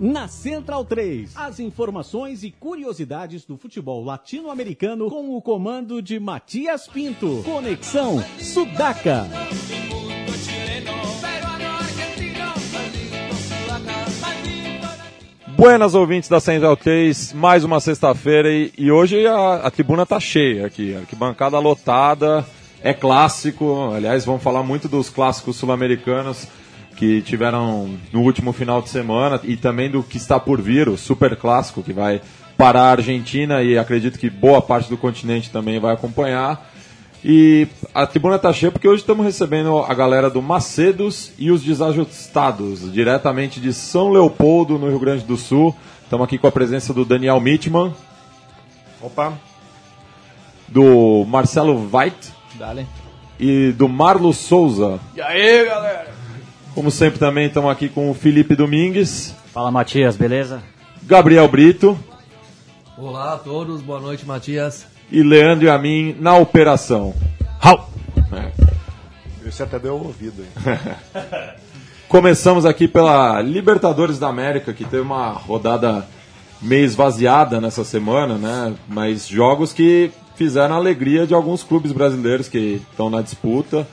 Na Central 3, as informações e curiosidades do futebol latino-americano com o comando de Matias Pinto. Conexão Sudaca. Buenas ouvintes da Central 3, mais uma sexta-feira e, e, hoje a, a, tribuna tá cheia aqui, arquibancada lotada, é clássico, aliás vamos falar muito dos clássicos sul-americanos que tiveram no último final de semana e também do que está por vir, o super clássico que vai parar a Argentina e acredito que boa parte do continente também vai acompanhar. E a tribuna está cheia porque hoje estamos recebendo a galera do Macedos e os Desajustados, diretamente de São Leopoldo, no Rio Grande do Sul. Estamos aqui com a presença do Daniel Mitman. Opa! Do Marcelo Veit. Dale. E do Marlos Souza. E aí, galera? Como sempre também estamos aqui com o Felipe Domingues. Fala, Matias, beleza? Gabriel Brito. Olá a todos, boa noite, Matias e Leandro e a mim na operação. How? É. Você até deu ouvido aí. Começamos aqui pela Libertadores da América, que teve uma rodada meio esvaziada nessa semana, né? Mas jogos que fizeram a alegria de alguns clubes brasileiros que estão na disputa.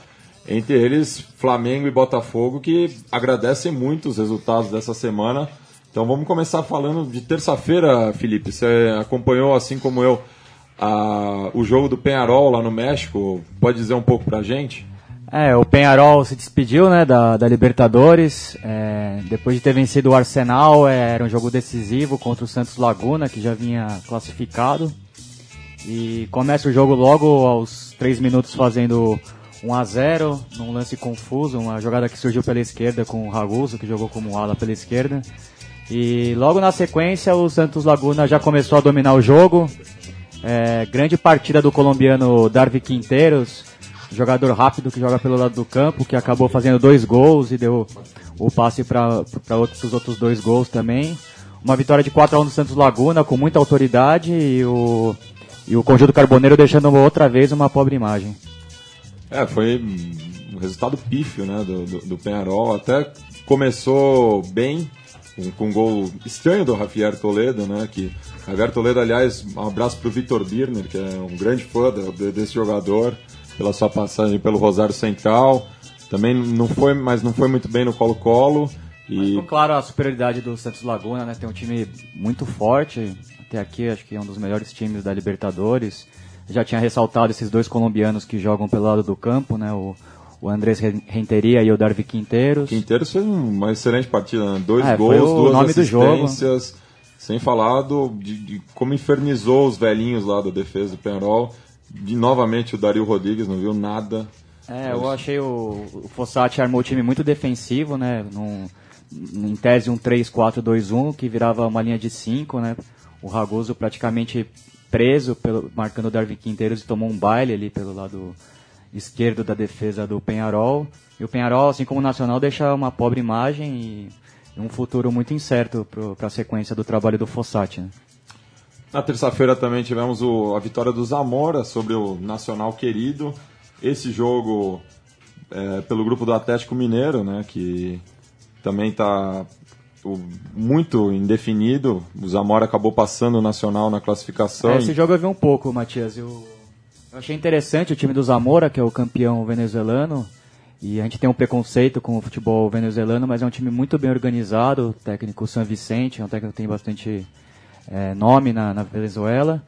Entre eles, Flamengo e Botafogo, que agradecem muito os resultados dessa semana. Então vamos começar falando de terça-feira, Felipe. Você acompanhou, assim como eu, a, o jogo do Penharol lá no México. Pode dizer um pouco pra gente? É, o Penharol se despediu né, da, da Libertadores, é, depois de ter vencido o Arsenal, é, era um jogo decisivo contra o Santos Laguna, que já vinha classificado. E começa o jogo logo aos 3 minutos fazendo 1 a 0 num lance confuso, uma jogada que surgiu pela esquerda com o Raguso, que jogou como ala pela esquerda. E logo na sequência o Santos Laguna já começou a dominar o jogo, é, grande partida do colombiano Darby Quinteiros, jogador rápido que joga pelo lado do campo, que acabou fazendo dois gols e deu o passe para os outros dois gols também. Uma vitória de 4 a 1 do Santos Laguna com muita autoridade e o, e o Conjunto Carboneiro deixando outra vez uma pobre imagem. É, foi um resultado pífio né, do, do, do Penharol. Até começou bem, com, com um gol estranho do Javier Toledo, né, que Javier Toledo, aliás, um abraço para o Vitor Birner, que é um grande fã desse jogador, pela sua passagem pelo Rosário Central. Também não foi, mas não foi muito bem no Colo-Colo. E... Claro, a superioridade do Santos Laguna, né? Tem um time muito forte. Até aqui, acho que é um dos melhores times da Libertadores. Já tinha ressaltado esses dois colombianos que jogam pelo lado do campo, né? O, o Andrés Renteria e o Darby Quinteiros. Quinteiros fez uma excelente partida, né? Dois é, gols, duas assistências. Sem falar do, de, de, como infernizou os velhinhos lá da defesa do Penarol. De, novamente o Dario Rodrigues não viu nada. É, eu achei o, o Fossati armou o time muito defensivo, né? Num, em tese um 3-4-2-1, que virava uma linha de 5, né? O Ragoso praticamente preso, pelo, marcando o Darwin Quinteiros e tomou um baile ali pelo lado esquerdo da defesa do Penharol. E o Penharol, assim como o Nacional, deixa uma pobre imagem e um futuro muito incerto para a sequência do trabalho do Fossati. Né? Na terça-feira também tivemos o, a vitória do Zamora sobre o Nacional Querido. Esse jogo é, pelo grupo do Atlético Mineiro, né, que também está muito indefinido. O Zamora acabou passando o Nacional na classificação. É, esse jogo eu vi um pouco, Matias. Eu, eu achei interessante o time do Zamora, que é o campeão venezuelano. E a gente tem um preconceito com o futebol venezuelano, mas é um time muito bem organizado. O técnico San Vicente é um técnico que tem bastante é, nome na, na, Venezuela.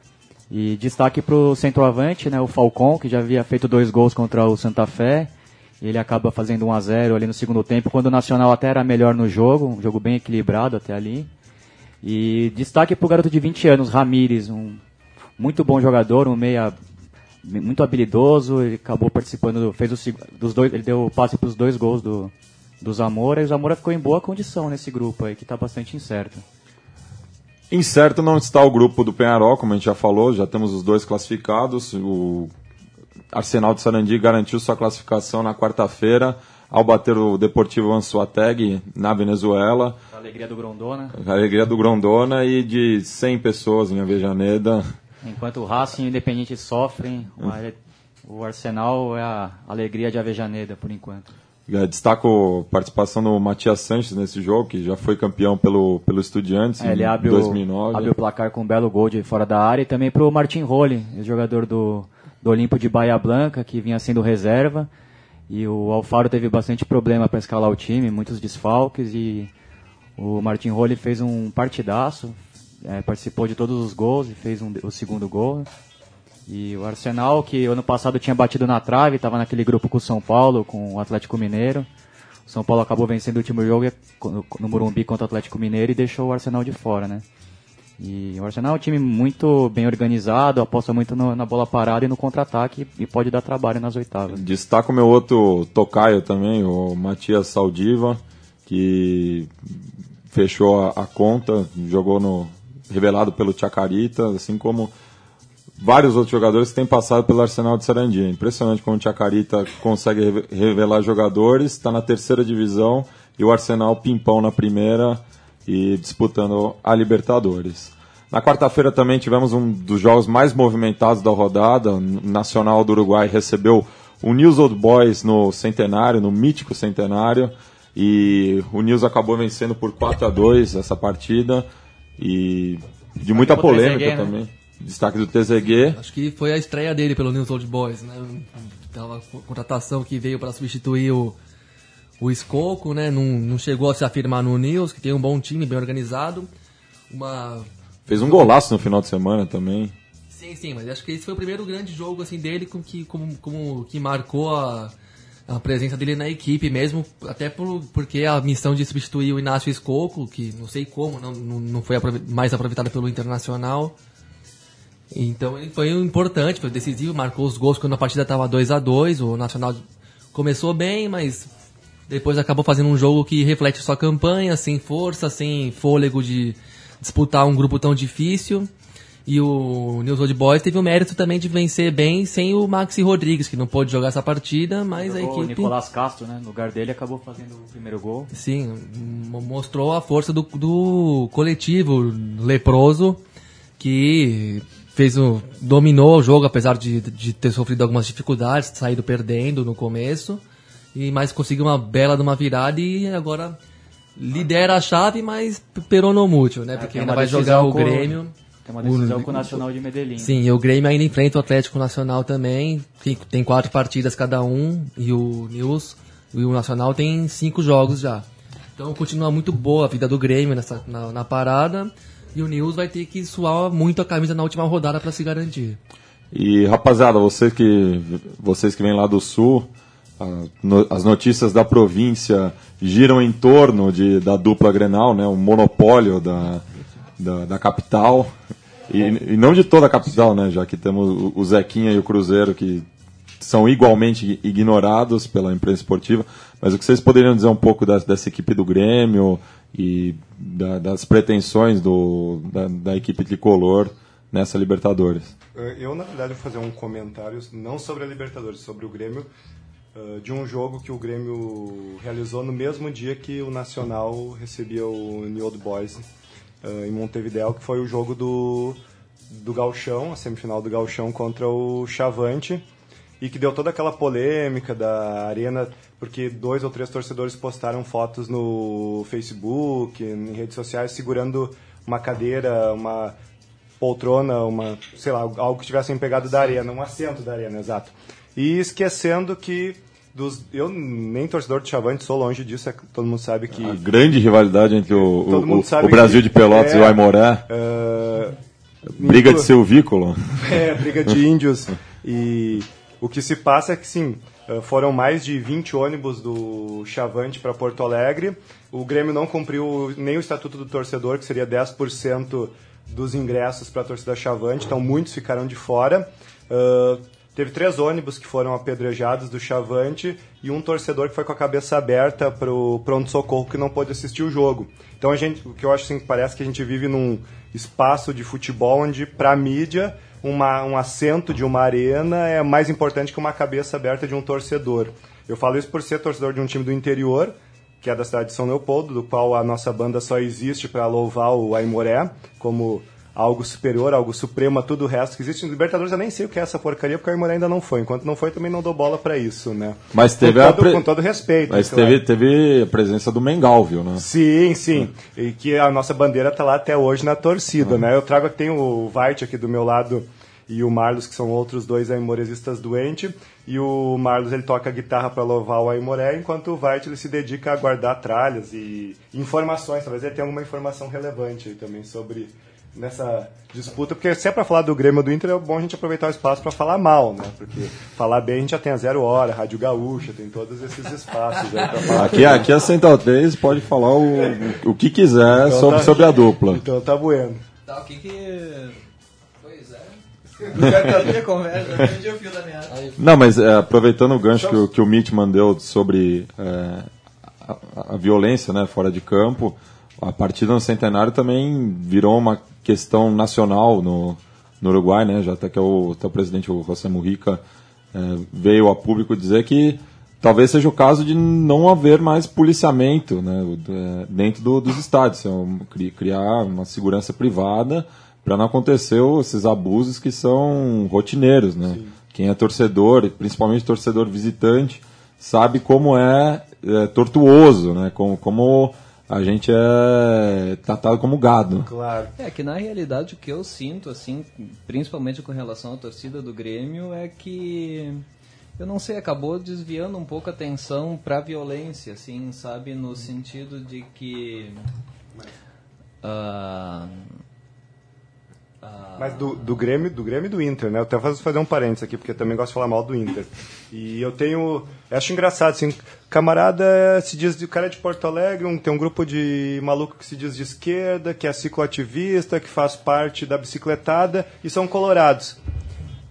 E destaque para o centroavante, né, o Falcon, que já havia feito dois gols contra o Santa Fé. Ele acaba fazendo 1 a 0 ali no segundo tempo, quando o Nacional até era melhor no jogo, um jogo bem equilibrado até ali. E destaque para o garoto de 20 anos, Ramires, um muito bom jogador, um meia muito habilidoso, ele acabou participando, fez o, dos dois, ele deu passe para os dois gols do, do Zamora, e o Zamora ficou em boa condição nesse grupo aí, que está bastante incerto. Incerto não está o grupo do Penharol, como a gente já falou, já temos os dois classificados, o Arsenal de Sarandi garantiu sua classificação na quarta-feira, ao bater o Deportivo Anzuateg na Venezuela. A alegria do Grondona. A alegria do Grondona e de 100 pessoas em Avejaneda. Enquanto o Racing e o Independente sofrem, o Arsenal é a alegria de Avejaneda, por enquanto. É, destaco a participação do Matias Sanches nesse jogo, que já foi campeão pelo, pelo Estudiantes É, ele em abre 2009. o, abre o placar com um belo gol de fora da área e também pro Martin Role, jogador do, do Olimpo de Bahia Blanca, que vinha sendo reserva. E o Alfaro teve bastante problema para escalar o time, muitos desfalques e o Martin Role fez um partidaço, é, participou de todos os gols e fez um, o segundo gol. E o Arsenal, que ano passado tinha batido na trave, estava naquele grupo com o São Paulo, com o Atlético Mineiro. O São Paulo acabou vencendo o último jogo no no Morumbi contra o Atlético Mineiro e deixou o Arsenal de fora, né? E o Arsenal é um time muito bem organizado, aposta muito no- na bola parada e no contra-ataque e pode dar trabalho nas oitavas. Destaco meu outro tocaio também, o Matias Saldiva, que fechou a, a conta, jogou no revelado pelo Chacarita, assim como vários outros jogadores que têm passado pelo Arsenal de Sarandi. É impressionante como o Chacarita consegue reve- revelar jogadores, está na terceira divisão e o Arsenal pimpão na primeira e disputando a Libertadores. Na quarta-feira também tivemos um dos jogos mais movimentados da rodada. O Nacional do Uruguai recebeu o News Old Boys no centenário, no mítico centenário. E o News acabou vencendo por 4 a 2 essa partida. E de muita polêmica né? também. Destaque do TZG. Acho que foi a estreia dele pelo News Old Boys, né? Tava contratação que veio para substituir o, o Escoco, né? Não, não chegou a se afirmar no News, que tem um bom time, bem organizado. Uma Fez um golaço no final de semana também. Sim, sim, mas acho que esse foi o primeiro grande jogo assim dele com que, como, como que marcou a, a presença dele na equipe mesmo, até por, porque a missão de substituir o Inácio Escoco, que não sei como, não, não, foi mais aproveitada pelo Internacional. Então ele foi importante, foi decisivo, marcou os gols quando a partida estava 2 a 2 o Nacional começou bem, mas depois acabou fazendo um jogo que reflete sua campanha, sem força, sem fôlego de disputar um grupo tão difícil. E o News Old Boys teve o mérito também de vencer bem sem o Maxi Rodrigues, que não pôde jogar essa partida, mas a O equipe. Nicolás Castro, né? No lugar dele, acabou fazendo o primeiro gol. Sim, mo- mostrou a força do, do coletivo leproso que fez o, dominou o jogo, apesar de, de ter sofrido algumas dificuldades, saído perdendo no começo, e mas conseguiu uma bela de uma virada e agora lidera a chave, mas peronou muito, né? Porque Tem ainda vai jogar o com- Grêmio. Tem uma decisão O- com o Nacional de Medellín. Sim, e o Grêmio ainda enfrenta o Atlético Nacional também. Tem, tem quatro partidas cada um. E o News e o Nacional tem cinco jogos já. Então continua muito boa a vida do Grêmio nessa, na, na parada. E o News vai ter que suar muito a camisa na última rodada para se garantir. E rapaziada, você que, vocês que vêm lá do sul, as notícias da província giram em torno de, da dupla Grenal, né, o monopólio da, da, da capital. E, e não de toda a capital, né, já que temos o- Zequinha e o Cruzeiro que são igualmente ignorados pela imprensa esportiva. Mas o que vocês poderiam dizer um pouco das- dessa equipe do Grêmio e da- das pretensões do, da, da equipe tricolor nessa Libertadores? Eh, Eu, na verdade, vou fazer um comentário, não sobre a Libertadores, sobre o Grêmio, de um jogo que o Grêmio realizou no mesmo dia que o Nacional recebia o New Old Boys eh, em Montevideo, que foi o jogo do, do Galchão, a semifinal do Galchão contra o Chavante, e que deu toda aquela polêmica da arena, porque dois ou três torcedores postaram fotos no Facebook, em redes sociais, segurando uma cadeira, uma poltrona, uma, sei lá, algo que tivessem pegado da arena, um assento da arena, exato. E esquecendo que dos, eu nem torcedor de Chavante sou longe disso, é todo mundo sabe que A grande rivalidade entre o, o- o- o Brasil de Pelotas é, e o Aimoré. eh, Briga de silvícola. É, briga de índios. E o que se passa é que, sim, eh, foram mais de 20 ônibus do Chavante para Porto Alegre. O Grêmio não cumpriu nem o estatuto do torcedor, que seria 10% dos ingressos para a torcida Chavante, então muitos ficaram de fora. Ah, teve três ônibus que foram apedrejados do Chavante e um torcedor que foi com a cabeça aberta para o pronto-socorro que não pôde assistir o jogo. Então a gente, o que eu acho assim, parece que a gente vive num espaço de futebol onde, para a mídia, uma, um assento de uma arena é mais importante que uma cabeça aberta de um torcedor. Eu falo isso por ser torcedor de um time do interior, que é da cidade de São Leopoldo, do qual a nossa banda só existe para louvar o Aimoré, como algo superior, algo supremo a tudo o resto que existe. No Libertadores eu nem sei o que é essa porcaria, porque o Aimoré ainda não foi. Enquanto não foi, também não dou bola para isso, né? Mas teve com a todo, pre- com todo respeito. Mas teve, teve a presença do Mengal, viu, né? Sim, sim. E que a nossa bandeira tá lá até hoje na torcida, né? Eu trago aqui, tem o Vart aqui do meu lado e o Marlos, que são outros dois aimoresistas doentes. E o Marlos, ele toca guitarra para louvar o Aimoré, enquanto o Vart, ele se dedica a guardar tralhas e informações. Talvez ele tenha alguma informação relevante aí também sobre nessa disputa, porque se é para falar do Grêmio ou do Inter, é bom a gente aproveitar o espaço para falar mal, né? Porque falar bem a gente já tem a Zero Hora, Rádio Gaúcha, tem todos esses espaços aí para falar. Aqui, aqui a Central 3 pode falar o, o que quiser Então sobre, tá- sobre a dupla. Então tá bueno. Tá, o que que... Pois é. Não, mas é, aproveitando o gancho que, o- que o Mitman deu sobre é, a, a violência né, fora de campo, a partida no Centenário também virou uma questão nacional no, no Uruguai, né? Já até que o, até o presidente o José Mujica é, veio a público dizer que talvez seja o caso de não haver mais policiamento né, é, dentro do- dos estádios, é cri- criar uma segurança privada para não acontecer esses abusos que são rotineiros, né? Quem é torcedor, principalmente torcedor visitante, sabe como é, é, tortuoso, né? Como, como a gente é tratado como gado. Claro. É que na realidade o que eu sinto, assim, principalmente com relação à torcida do Grêmio, é que eu não sei, acabou desviando um pouco a atenção pra violência, assim, sabe, no sentido de que ah, Mas do, do Grêmio do Grêmio e do Inter, né? Eu até vou fazer um parênteses aqui, porque eu também gosto de falar mal do Inter. E eu tenho. Eu acho engraçado, assim, camarada se diz de cara é de Porto Alegre, um, tem um grupo de maluco que se diz de esquerda, que é cicloativista, que faz parte da bicicletada, e são colorados.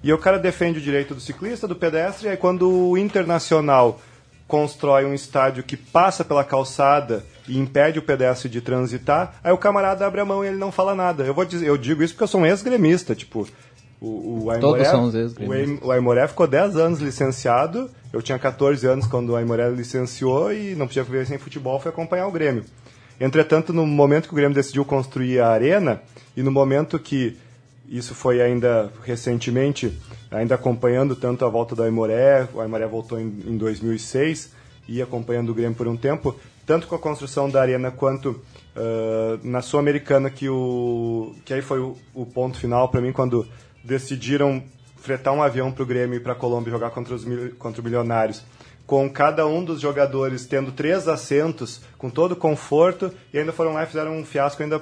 E o cara defende o direito do ciclista, do pedestre, e aí quando o Internacional constrói um estádio que passa pela calçada e impede o pedestre de transitar, aí o camarada abre a mão e ele não fala nada. Eu vou dizer, eu digo isso porque eu sou um ex-gremista, tipo, o, o Aimoré, o Aimoré ficou 10 anos licenciado, eu tinha 14 anos quando o Aimoré licenciou e não podia viver sem futebol, foi acompanhar o Grêmio. Entretanto, no momento que o Grêmio decidiu construir a arena e no momento que isso foi ainda recentemente, ainda acompanhando tanto a volta do Aimoré, o Aimoré voltou em, em 2006 e acompanhando o Grêmio por um tempo, tanto com a construção da arena quanto ah, na Sul-Americana, que, o, que aí foi o, o ponto final para mim, quando decidiram fretar um avião para o Grêmio e para a Colômbia jogar contra os contra o Milionários com cada um dos jogadores tendo três assentos, com todo conforto, e ainda foram lá e fizeram um fiasco, ainda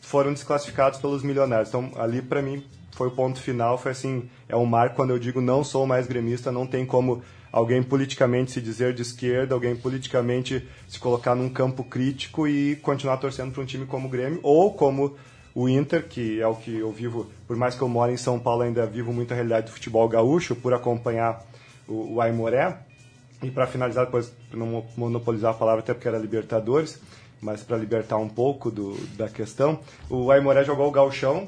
foram desclassificados pelos milionários. Então, ali para mim foi o ponto final, foi assim, é um marco quando eu digo não sou mais gremista, não tem como alguém politicamente se dizer de esquerda, alguém politicamente se colocar num campo crítico e continuar torcendo para um time como o Grêmio ou como o Inter, que é o que eu vivo, por mais que eu moro em São Paulo, ainda vivo muito a realidade do futebol gaúcho, por acompanhar o, o Aimoré. E para finalizar, depois, não monopolizar a palavra, até porque era Libertadores, mas para libertar um pouco do, da questão, o Aimoré jogou o Galchão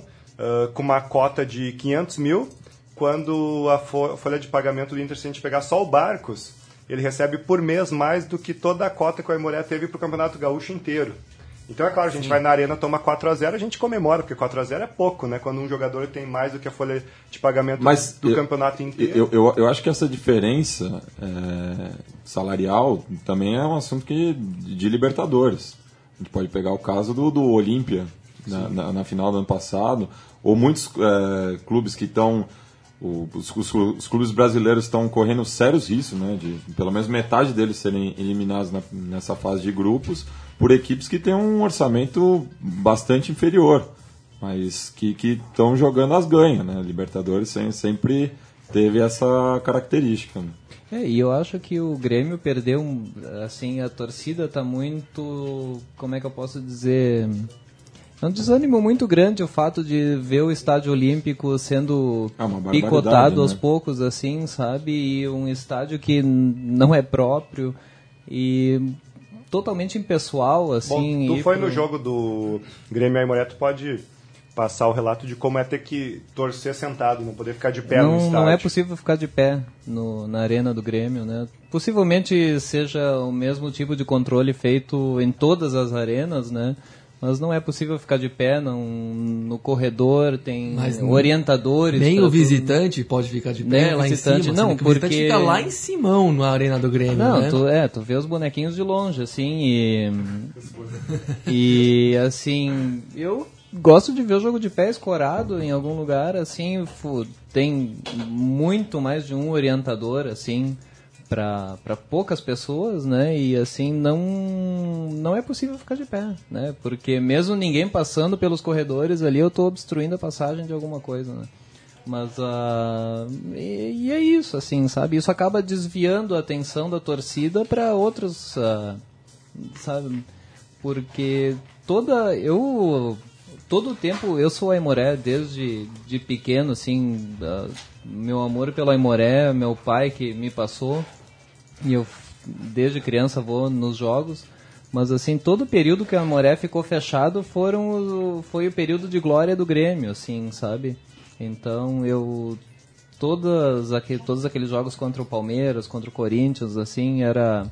com uma cota de 500 mil, quando a fo- folha de pagamento do Inter, se a gente pegar só o Barcos, ele recebe por mês mais do que toda a cota que o Aimoré teve para o Campeonato Gaúcho inteiro. Então é claro, a gente vai na arena, toma 4 a 0 a gente comemora, porque 4 a 0 é pouco, né? Quando um jogador tem mais do que a folha de pagamento Mas do eu- campeonato inteiro. Eu, eu, eu acho que essa diferença é, salarial também é um assunto que, de Libertadores. A gente pode pegar o caso do, do Olímpia na, na, na final do ano passado, ou muitos é, clubes que estão. Os, os- os clubes brasileiros estão correndo sérios riscos, né, de pelo menos metade deles serem eliminados na- nessa fase de grupos por equipes que têm um orçamento bastante inferior mas que estão jogando as ganhas, né? Libertadores sem- sempre teve essa característica. né? É, e eu acho que o Grêmio perdeu, assim, a torcida tá muito, como é que eu posso dizer, é um desânimo muito grande o fato de ver o estádio olímpico sendo barbaridade, picotado aos né? poucos, assim, sabe, e um estádio que não é próprio e totalmente impessoal, assim. Bom, tu foi pro- no jogo do Grêmio Aimoré, tu pode passar o relato de como é ter que torcer sentado, não poder ficar de pé no não, estádio. não é possível ficar de pé no, na arena do Grêmio, né? Possivelmente seja o mesmo tipo de controle feito em todas as arenas, né? Mas não é possível ficar de pé não, no corredor, tem Mas orientadores. Nem o tudo. visitante pode ficar de Nem pé o lá em visitante, cima. não, sendo que o visitante porque- fica lá em Simão, na arena do Grêmio, Não, né? tu, é, tu vê os bonequinhos de longe, assim, e. e assim, eu gosto de ver o jogo de pé escorado em algum lugar, assim, tem muito mais de um orientador, assim, para poucas pessoas, né? E assim, não não é possível ficar de pé, né? Porque mesmo ninguém passando pelos corredores ali, eu tô obstruindo a passagem de alguma coisa, né? Mas ah, e, e é isso, assim, sabe? Isso acaba desviando a atenção da torcida para outros, ah, sabe? Porque toda eu todo o tempo eu sou Aimoré desde de pequeno, assim, ah, meu amor pelo Aimoré, meu pai que me passou e eu desde criança vou nos jogos. Mas assim, todo o período que o Amoré ficou fechado foram foi o período de glória do Grêmio, assim, sabe? Então eu todas aquele, todos aqueles jogos contra o Palmeiras, contra o Corinthians, assim, era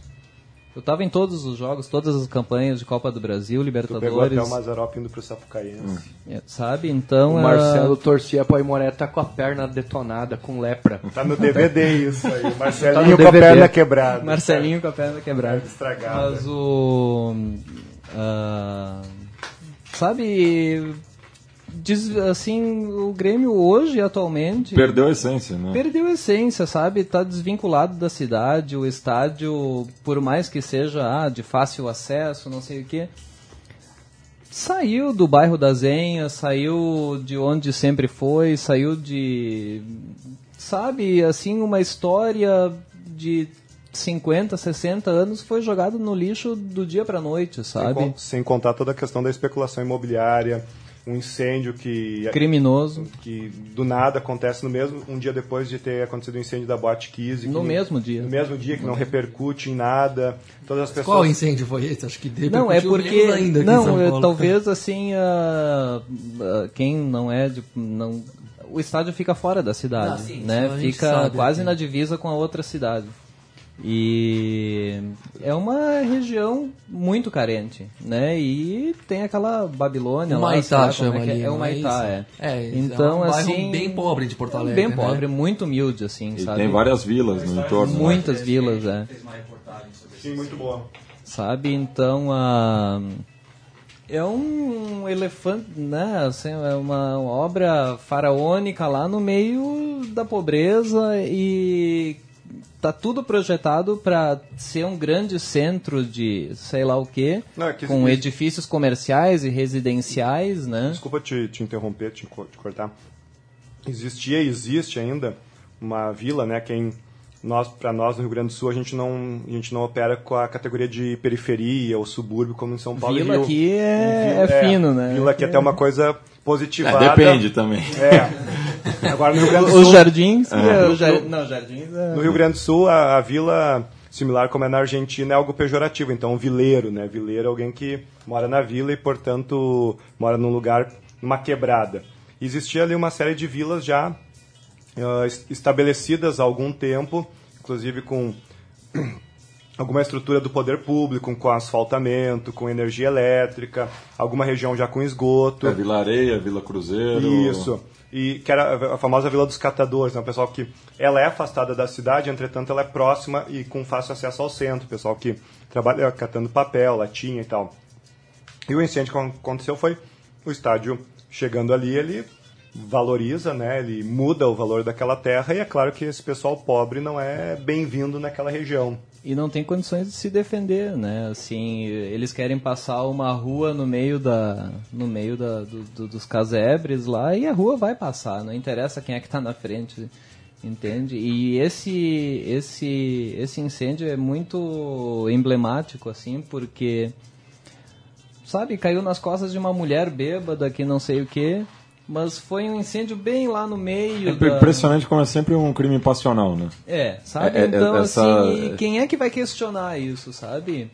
eu tava em todos os jogos, todas as campanhas de Copa do Brasil, Tu pegou até Libertadores, o Mazarop indo pro Sapucaiense. é, sabe? Então O era- Marcelo torcia pro Aimoré tá com a perna detonada, com lepra. Tá no DVD isso aí. Tá Marcelinho no com a perna quebrada. Marcelinho com a perna quebrada. Estragada. Mas o. ah, sabe. Diz- assim, o Grêmio hoje, atualmente. Perdeu a essência, né? Perdeu a essência, sabe? Tá desvinculado da cidade, o estádio, por mais que seja ah, de fácil acesso, não sei o quê. Saiu do bairro da Zenha, saiu de onde sempre foi, saiu de. Sabe, assim, uma história de 50, 60 anos foi jogado no lixo do dia pra noite, Sem, sabe? con- sem contar toda a questão da especulação imobiliária, um incêndio que, Criminoso. que do nada acontece no mesmo um dia depois de ter acontecido o incêndio da Boate Kiss. No mesmo dia. No mesmo dia, que não repercute em nada. Todas as pessoas... Qual incêndio foi esse? Acho que Não, é porque. ainda aqui em não, Paulo. talvez assim. ah, ah, quem não é de. Não, o estádio fica fora da cidade. Ah, sim, né? Fica sabe, quase é. na divisa com a outra cidade. E é uma região muito carente, né? E tem aquela Babilônia O lá, Maitá como chama é, que ali. é, é o não Maitá, é. isso? É, então, é um bairro assim, bem pobre de Porto é Alegre, Bem né? pobre, muito humilde, assim, E sabe? tem várias vilas no entorno. né? Muitas vilas, é. Sim, muito boa. sabe? Então, a é um elefante, né? Assim, é uma obra faraônica lá no meio da pobreza e tá tudo projetado para ser um grande centro de sei lá o quê, Não, é que com isso- edifícios comerciais e residenciais, né? Desculpa te, te interromper, te, te cortar. Existia e existe ainda uma vila, né? Quem nós, para nós no Rio Grande do Sul, a gente não, a gente não opera com a categoria de periferia ou subúrbio como em São Paulo. e Vila Rio. aqui é, Vila- é fino, né? Vila aqui é até uma coisa É, positivada. depende também. É. Agora no Rio Grande do Os Sul, jardins, é, o jar- não, jardins é... no Rio Grande do Sul a, a vila similar como é na Argentina é algo pejorativo. Então vileiro, né? Vileiro é alguém que mora na vila e portanto mora num lugar numa quebrada. Existia ali uma série de vilas já es- estabelecidas há algum tempo, inclusive com alguma estrutura do poder público, com asfaltamento, com energia elétrica, alguma região já com esgoto. É Vila Areia, Vila Cruzeiro. Isso. E que era a famosa Vila dos Catadores, né? O pessoal que ela é afastada da cidade, entretanto ela é próxima e com fácil acesso ao centro. O pessoal que trabalha catando papel, latinha e tal. E o incêndio que aconteceu foi o estádio chegando ali, ele valoriza, né? Ele muda o valor daquela terra e é claro que esse pessoal pobre não é bem-vindo naquela região. E não tem condições de se defender, né? Assim, eles querem passar uma rua no meio da, no meio da, do- do- dos casebres lá e a rua vai passar, não interessa quem é que está na frente, entende? E esse, esse, esse incêndio é muito emblemático, assim, porque sabe, caiu nas costas de uma mulher bêbada que não sei o que, mas foi um incêndio bem lá no meio. É da- impressionante como é sempre um crime passional, né? é, sabe? É, é, então, essa- assim, quem é que vai questionar isso, sabe?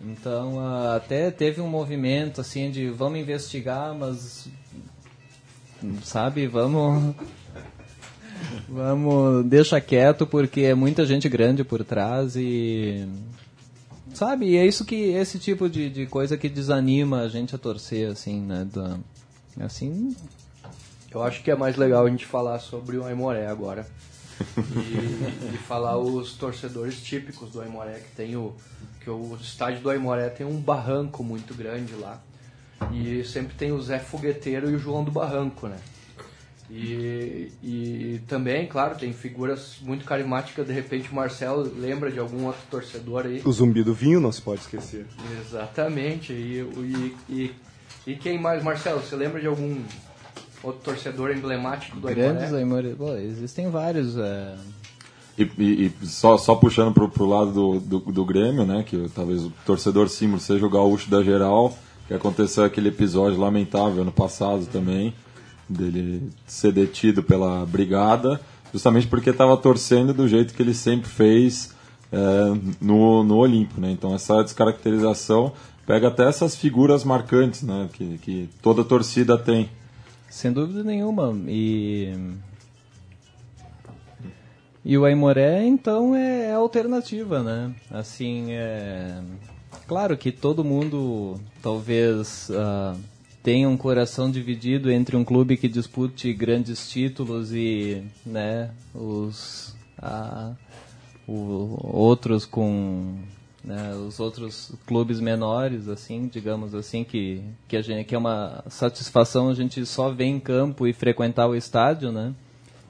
Então, até teve um movimento, assim, de vamos investigar, mas... Sabe, vamos... Vamos... Deixa quieto, porque é muita gente grande por trás e... sabe? E é isso que esse tipo de, de coisa que desanima a gente a torcer, assim, né? Da, assim, Eu acho que é mais legal a gente falar sobre o Aimoré agora. E, e falar os torcedores típicos do Aimoré, que tem o. que o estádio do Aimoré tem um barranco muito grande lá. E sempre tem o Zé Fogueteiro e o João do Barranco, né? E, e também, claro, tem figuras muito carismáticas. De repente, o Marcelo lembra de algum outro torcedor aí. O zumbi do vinho não se pode esquecer. Exatamente. E, e, e, e quem mais, Marcelo? Você lembra de algum outro torcedor emblemático do grandes Aimoré? Aimoré. Bom, existem vários. É... E, e- e só, só puxando pro, pro lado do, do, do Grêmio, né? Que talvez o torcedor símbolo seja o gaúcho da geral, que aconteceu aquele episódio lamentável ano passado também, dele ser detido pela brigada, justamente porque estava torcendo do jeito que ele sempre fez é, no, no Olimpo, né? Então essa descaracterização pega até essas figuras marcantes, né? Que, que toda torcida tem. Sem dúvida nenhuma. E. E o Aimoré, então, é, é alternativa, né? Assim, é. Claro que todo mundo talvez ah, tenha um coração dividido entre um clube que dispute grandes títulos e, né, os. ah, o- outros com né, os outros clubes menores assim digamos assim que que a gente que é uma satisfação a gente só ver em campo e frequentar o estádio né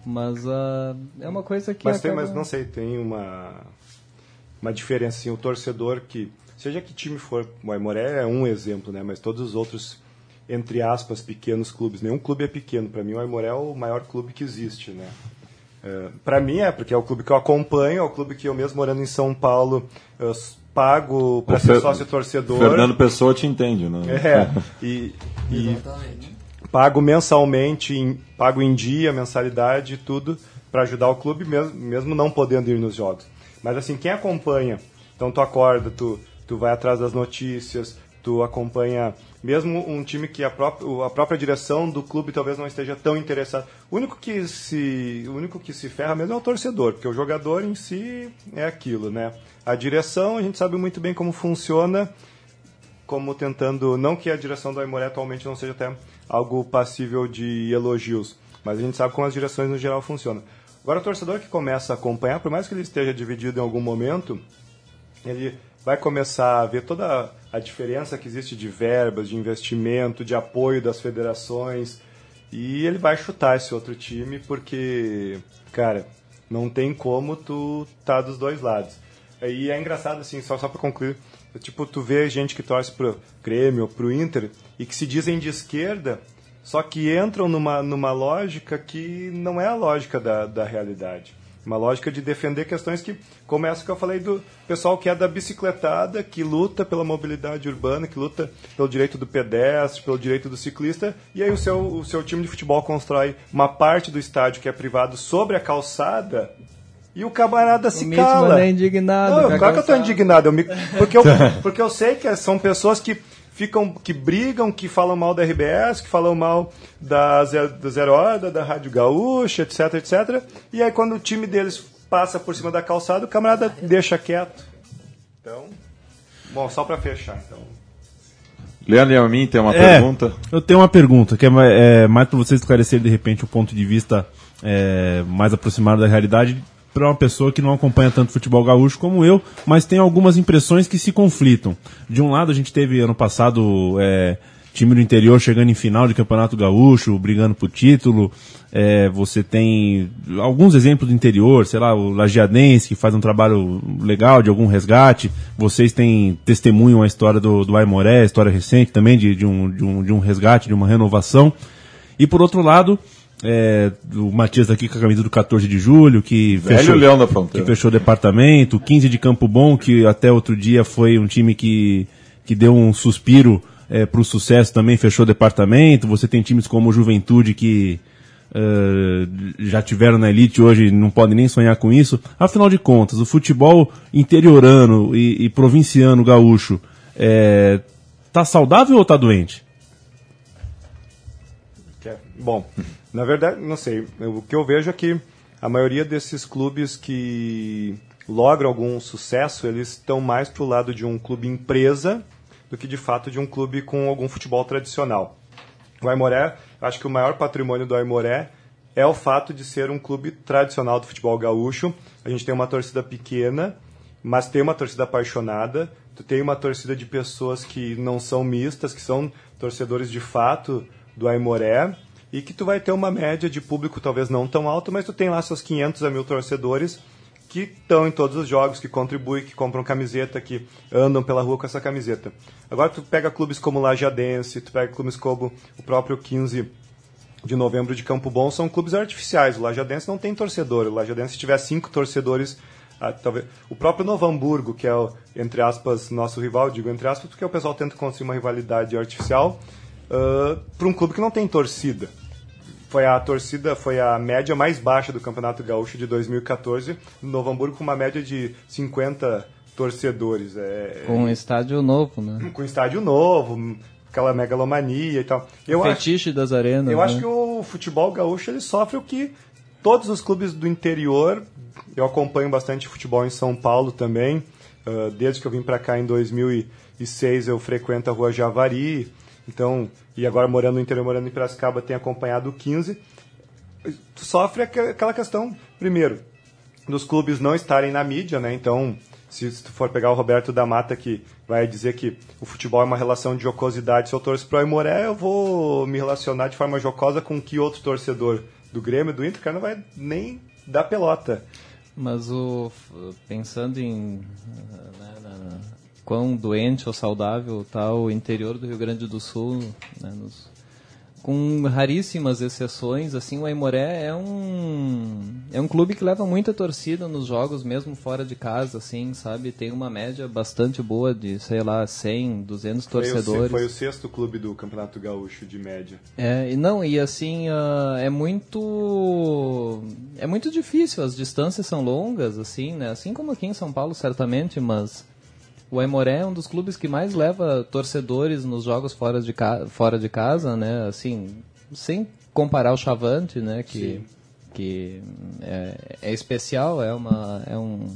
mas ah, é uma coisa que Mas, tem, acaba- mas não sei, tem uma, uma diferença, assim, o torcedor que, seja que time for, o Aimoré é um exemplo, né, mas todos os outros, entre aspas, pequenos clubes, nenhum clube é pequeno, para mim o Aimoré é o maior clube que existe, né. É, para mim é, porque é o clube que eu acompanho, é o clube que eu mesmo morando em São Paulo, eu pago para ser Fer- sócio torcedor. Fernando Pessoa te entende, né? É, e, e pago mensalmente, em, pago em dia, mensalidade e tudo para ajudar o clube, mesmo, mesmo não podendo ir nos jogos. Mas assim, quem acompanha, então tu acorda, tu, tu vai atrás das notícias, tu acompanha mesmo um time que a própria, a própria direção do clube talvez não esteja tão interessado. O único que se, o único que se ferra mesmo é o torcedor, porque o jogador em si é aquilo, né? A direção, a gente sabe muito bem como funciona, como tentando, não que a direção do Aimoré atualmente não seja até algo passível de elogios, mas a gente sabe como as direções no geral funcionam. Agora o torcedor que começa a acompanhar, por mais que ele esteja dividido em algum momento, ele vai começar a ver toda a diferença que existe de verbas, de investimento, de apoio das federações, e ele vai chutar esse outro time porque, cara, não tem como tu tá dos dois lados. E é engraçado assim, só só para concluir, tipo, tu vê gente que torce pro Grêmio, pro Inter e que se dizem de esquerda, só que entram numa, numa lógica que não é a lógica da, da realidade. Uma lógica de defender questões que, como essa que eu falei do pessoal que é da bicicletada, que luta pela mobilidade urbana, que luta pelo direito do pedestre, pelo direito do ciclista, e aí o seu, o seu time de futebol constrói uma parte do estádio que é privado sobre a calçada e o camarada se Mitchman cala. é indignado Não, claro que eu tô indignado. eu me- porque, eu, porque eu sei que são pessoas que ficam, que brigam, que falam mal da RBS, que falam mal da Zero, da Zero Hora, da Rádio Gaúcha, etc, etc. E aí quando o time deles passa por cima da calçada, o camarada deixa quieto. Então, bom, só pra fechar, então. Leandro e a mim tem uma É, pergunta. Eu tenho uma pergunta, que é, é mais para vocês esclarecerem de repente o ponto de vista é, mais aproximado da realidade para uma pessoa que não acompanha tanto futebol gaúcho como eu, mas tem algumas impressões que se conflitam. De um lado, a gente teve ano passado é, time do interior chegando em final de campeonato gaúcho, brigando por título. É, você tem alguns exemplos do interior, sei lá, o Lajeadense, que faz um trabalho legal de algum resgate. Vocês têm testemunham a história do, do Aimoré, história recente também de, de, um, de, um, de um resgate, de uma renovação. E por outro lado, é, o Matias aqui com a camisa do 14 de julho, que Velho fechou, Leão da que fechou o departamento, o 15 de Campo Bom, que até outro dia foi um time que, que deu um suspiro para o sucesso também, fechou o departamento. Você tem times como o Juventude que eh, já tiveram na elite hoje não podem nem sonhar com isso. Afinal de contas, o futebol interiorano e, e provinciano gaúcho é, tá saudável ou tá doente? É- Bom, na verdade, não sei. O que eu vejo é que a maioria desses clubes que logram algum sucesso, eles estão mais pro lado de um clube empresa do que de fato de um clube com algum futebol tradicional. O Aimoré, acho que o maior patrimônio do Aimoré é o fato de ser um clube tradicional do futebol gaúcho. A gente tem uma torcida pequena, mas tem uma torcida apaixonada. Tem uma torcida de pessoas que não são mistas, que são torcedores de fato do Aimoré e que tu vai ter uma média de público talvez não tão alta, mas tu tem lá seus 500 a mil torcedores que estão em todos os jogos, que contribuem, que compram camiseta, que andam pela rua com essa camiseta. Agora tu pega clubes como Lajadense, tu pega clubes como o próprio 15 de novembro de Campo Bom, são clubes artificiais. O Lajadense não tem torcedor. O Lajadense, se tiver cinco torcedores, ah, talvez, o próprio Novo Hamburgo, que é, entre aspas, nosso rival, digo entre aspas, porque o pessoal tenta construir uma rivalidade artificial uh, para um clube que não tem torcida foi a torcida, foi a média mais baixa do Campeonato Gaúcho de 2014, no Novo Hamburgo com uma média de 50 torcedores. É, com um estádio novo, né? Com um estádio novo, aquela megalomania e tal. Eu o fetiche acho, das arenas. Eu né? acho que o futebol gaúcho ele sofre o que todos os clubes do interior. Eu acompanho bastante futebol em São Paulo também. Uh, desde que eu vim para cá em 2006, eu frequento a Rua Javari. Então, e agora morando no interior, morando em Piracicaba, tem acompanhado o 15. Tu sofre aquela questão, primeiro, dos clubes não estarem na mídia, né? Então, se tu for pegar o Roberto da Mata, que vai dizer que o futebol é uma relação de jocosidade, se eu torço pro Aimoré, eu vou me relacionar de forma jocosa com que outro torcedor do Grêmio, do Inter, cara, não vai nem dar pelota. Mas o pensando em quão doente ou saudável está o interior do Rio Grande do Sul, né, nos, com raríssimas exceções, assim, o Aimoré é um é um clube que leva muita torcida nos jogos, mesmo fora de casa, assim, sabe? Tem uma média bastante boa de, sei lá, 100, 200 foi torcedores. O, foi o sexto clube do Campeonato Gaúcho de média. É, e não, e assim, uh, é muito é muito difícil, as distâncias são longas, assim, né? Assim como aqui em São Paulo, certamente, mas o Aimoré é um dos clubes que mais leva torcedores nos jogos fora de, fora de casa, né? Assim, sem comparar o Chavante, né? Que, que é, é, especial, é, uma, é, um,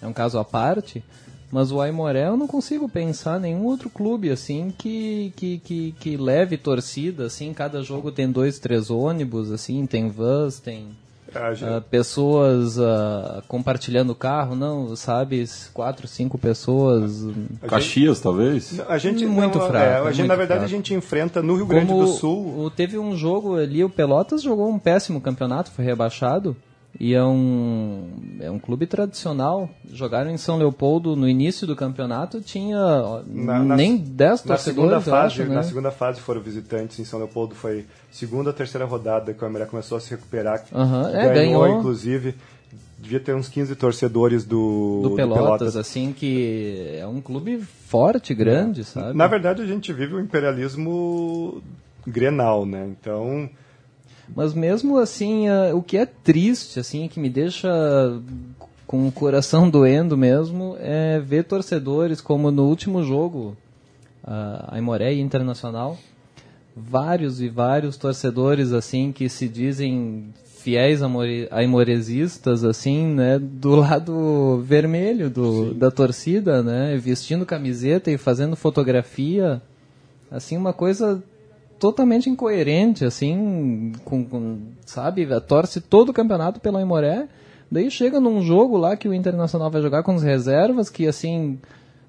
é um caso à parte. Mas o Aimoré eu não consigo pensar nenhum outro clube assim que, que, que, que leve torcida, assim, cada jogo tem dois, três ônibus, assim, tem vans, tem Uh, pessoas uh, compartilhando o carro, não, sabe? Quatro, cinco pessoas. Caxias, talvez? A gente muito não, fraco. É, a gente, muito na verdade, fraco. a gente enfrenta no Rio Grande Como do Sul. O, teve um jogo ali, o Pelotas jogou um péssimo campeonato, foi rebaixado. E é um, é um clube tradicional. Jogaram em São Leopoldo no início do campeonato, tinha na, nem 10 torcedores. Na segunda, fase, acho, né? na segunda fase foram visitantes em São Leopoldo, foi segunda ou terceira rodada que o Aimoré começou a se recuperar. Uhum, é, ganhou, ganhou, inclusive. Devia ter uns 15 torcedores do, do, Pelotas, do Pelotas, assim, que é um clube forte, grande, sabe? Na verdade, a gente vive o imperialismo grenal, né? Então, mas mesmo assim, uh, o que é triste, assim, que me deixa com o coração doendo mesmo, é ver torcedores como no último jogo, uh, a Imoré Internacional, vários e vários torcedores assim que se dizem fiéis aimoresistas assim, né, do lado vermelho do, da torcida, né, vestindo camiseta e fazendo fotografia, assim uma coisa totalmente incoerente, assim, com, com, sabe, torce todo o campeonato pelo Imoré, daí chega num jogo lá que o Internacional vai jogar com as reservas, que assim,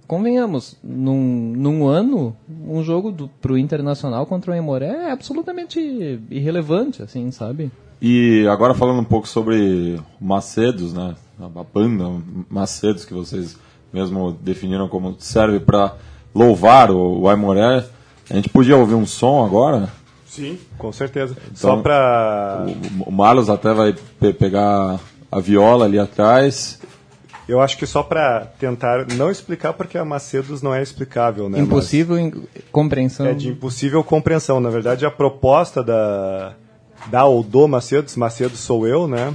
convenhamos, num, num ano, um jogo do, pro Internacional contra o Imoré é absolutamente irrelevante, assim, sabe? E agora falando um pouco sobre Macedos, né, a banda Macedos que vocês mesmo definiram como serve para louvar o, o Aimoré, a gente podia ouvir um som agora? Sim, com certeza. Então, Só para. O, o Marlos até vai pe pegar a viola ali atrás. Eu acho que só para tentar não explicar, porque a Macedos não é explicável, né? Impossível Mas compreensão. É de impossível compreensão. Na verdade, a proposta da, da ou do Macedos, Macedos sou eu, né?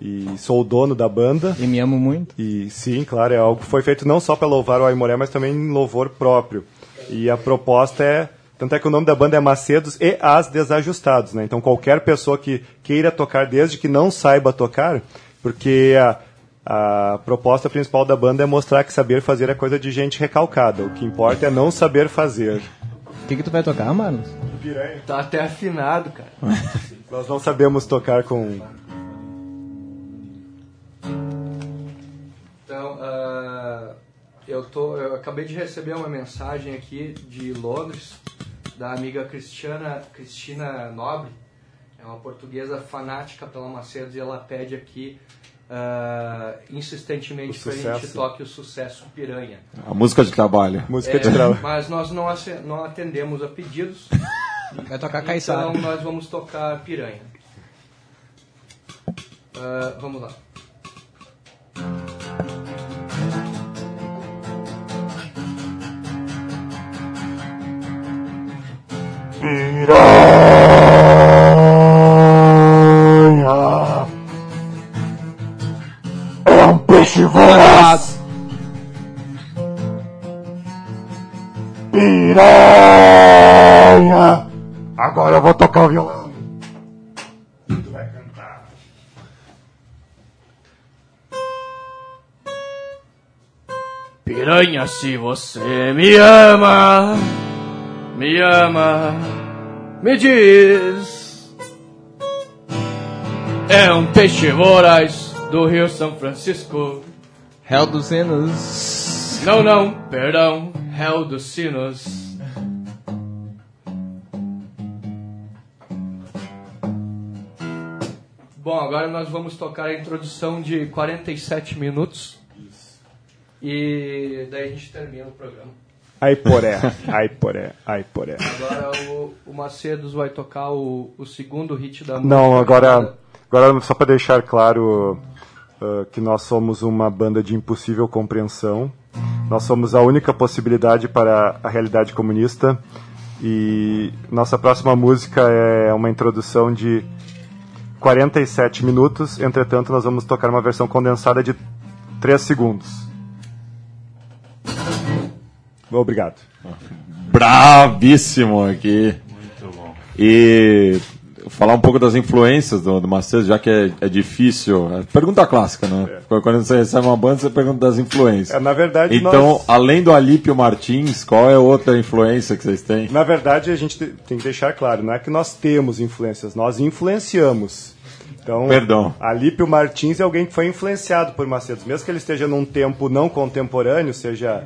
E sou o dono da banda. E me amo muito. E sim, claro, é algo que foi feito não só para louvar o Aimoré, mas também em louvor próprio. E a proposta é. Tanto é que o nome da banda é Macedos e As Desajustados, né? Então qualquer pessoa que queira tocar, desde que não saiba tocar, porque a, A proposta principal da banda é mostrar que saber fazer é coisa de gente recalcada. O que importa é não saber fazer. O que, que tu vai tocar, Marlos? Tá até afinado, cara. Nós não sabemos tocar com. Eu, tô, eu acabei de receber uma mensagem aqui de Londres, da amiga Cristiana, Cristina Nobre. É uma portuguesa fanática pela Macedos e ela pede aqui ah, insistentemente para a gente sucesso. toque o sucesso Piranha. A música de trabalho. Música É, de trabalho. mas nós não, não atendemos a pedidos, Vai tocar Caissara. então nós vamos tocar Piranha. Ah, vamos lá. Piranha! Agora eu vou tocar o violão. Vai cantar. Piranha, se você me ama, me ama, me diz. É um peixe voraz do Rio São Francisco. Hell dos Sinos. Não, não, perdão, réu dos sinos. Bom, agora nós vamos tocar a introdução de 47 minutos. E daí a gente termina o programa. Ai poré, ai poré, ai poré. Agora o, o Macedos vai tocar o, o segundo hit da música. Não, agora, agora só para deixar claro uh, que nós somos uma banda de impossível compreensão. Nós somos a única possibilidade para a realidade comunista. E nossa próxima música é uma introdução de 47 minutos. Entretanto, nós vamos tocar uma versão condensada de 3 segundos. Obrigado. Bravíssimo aqui. Muito bom. E falar um pouco das influências do, do Macedo, já que é, é difícil. É pergunta clássica, né? Quando você recebe uma banda, você pergunta das influências. É, na verdade, então, nós- além do Alípio Martins, qual é outra influência que vocês têm? Na verdade, a gente te- tem que deixar claro, não é que nós temos influências, nós influenciamos. Então, Perdão. Alípio Martins é alguém que foi influenciado por Macedos, mesmo que ele esteja num tempo não contemporâneo, seja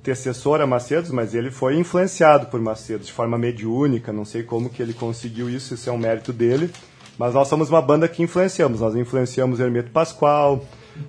antecessor a Macedos, mas ele foi influenciado por Macedos de forma mediúnica, não sei como que ele conseguiu isso, isso é um mérito dele. Mas nós somos uma banda que influenciamos, nós influenciamos Hermeto Pascoal,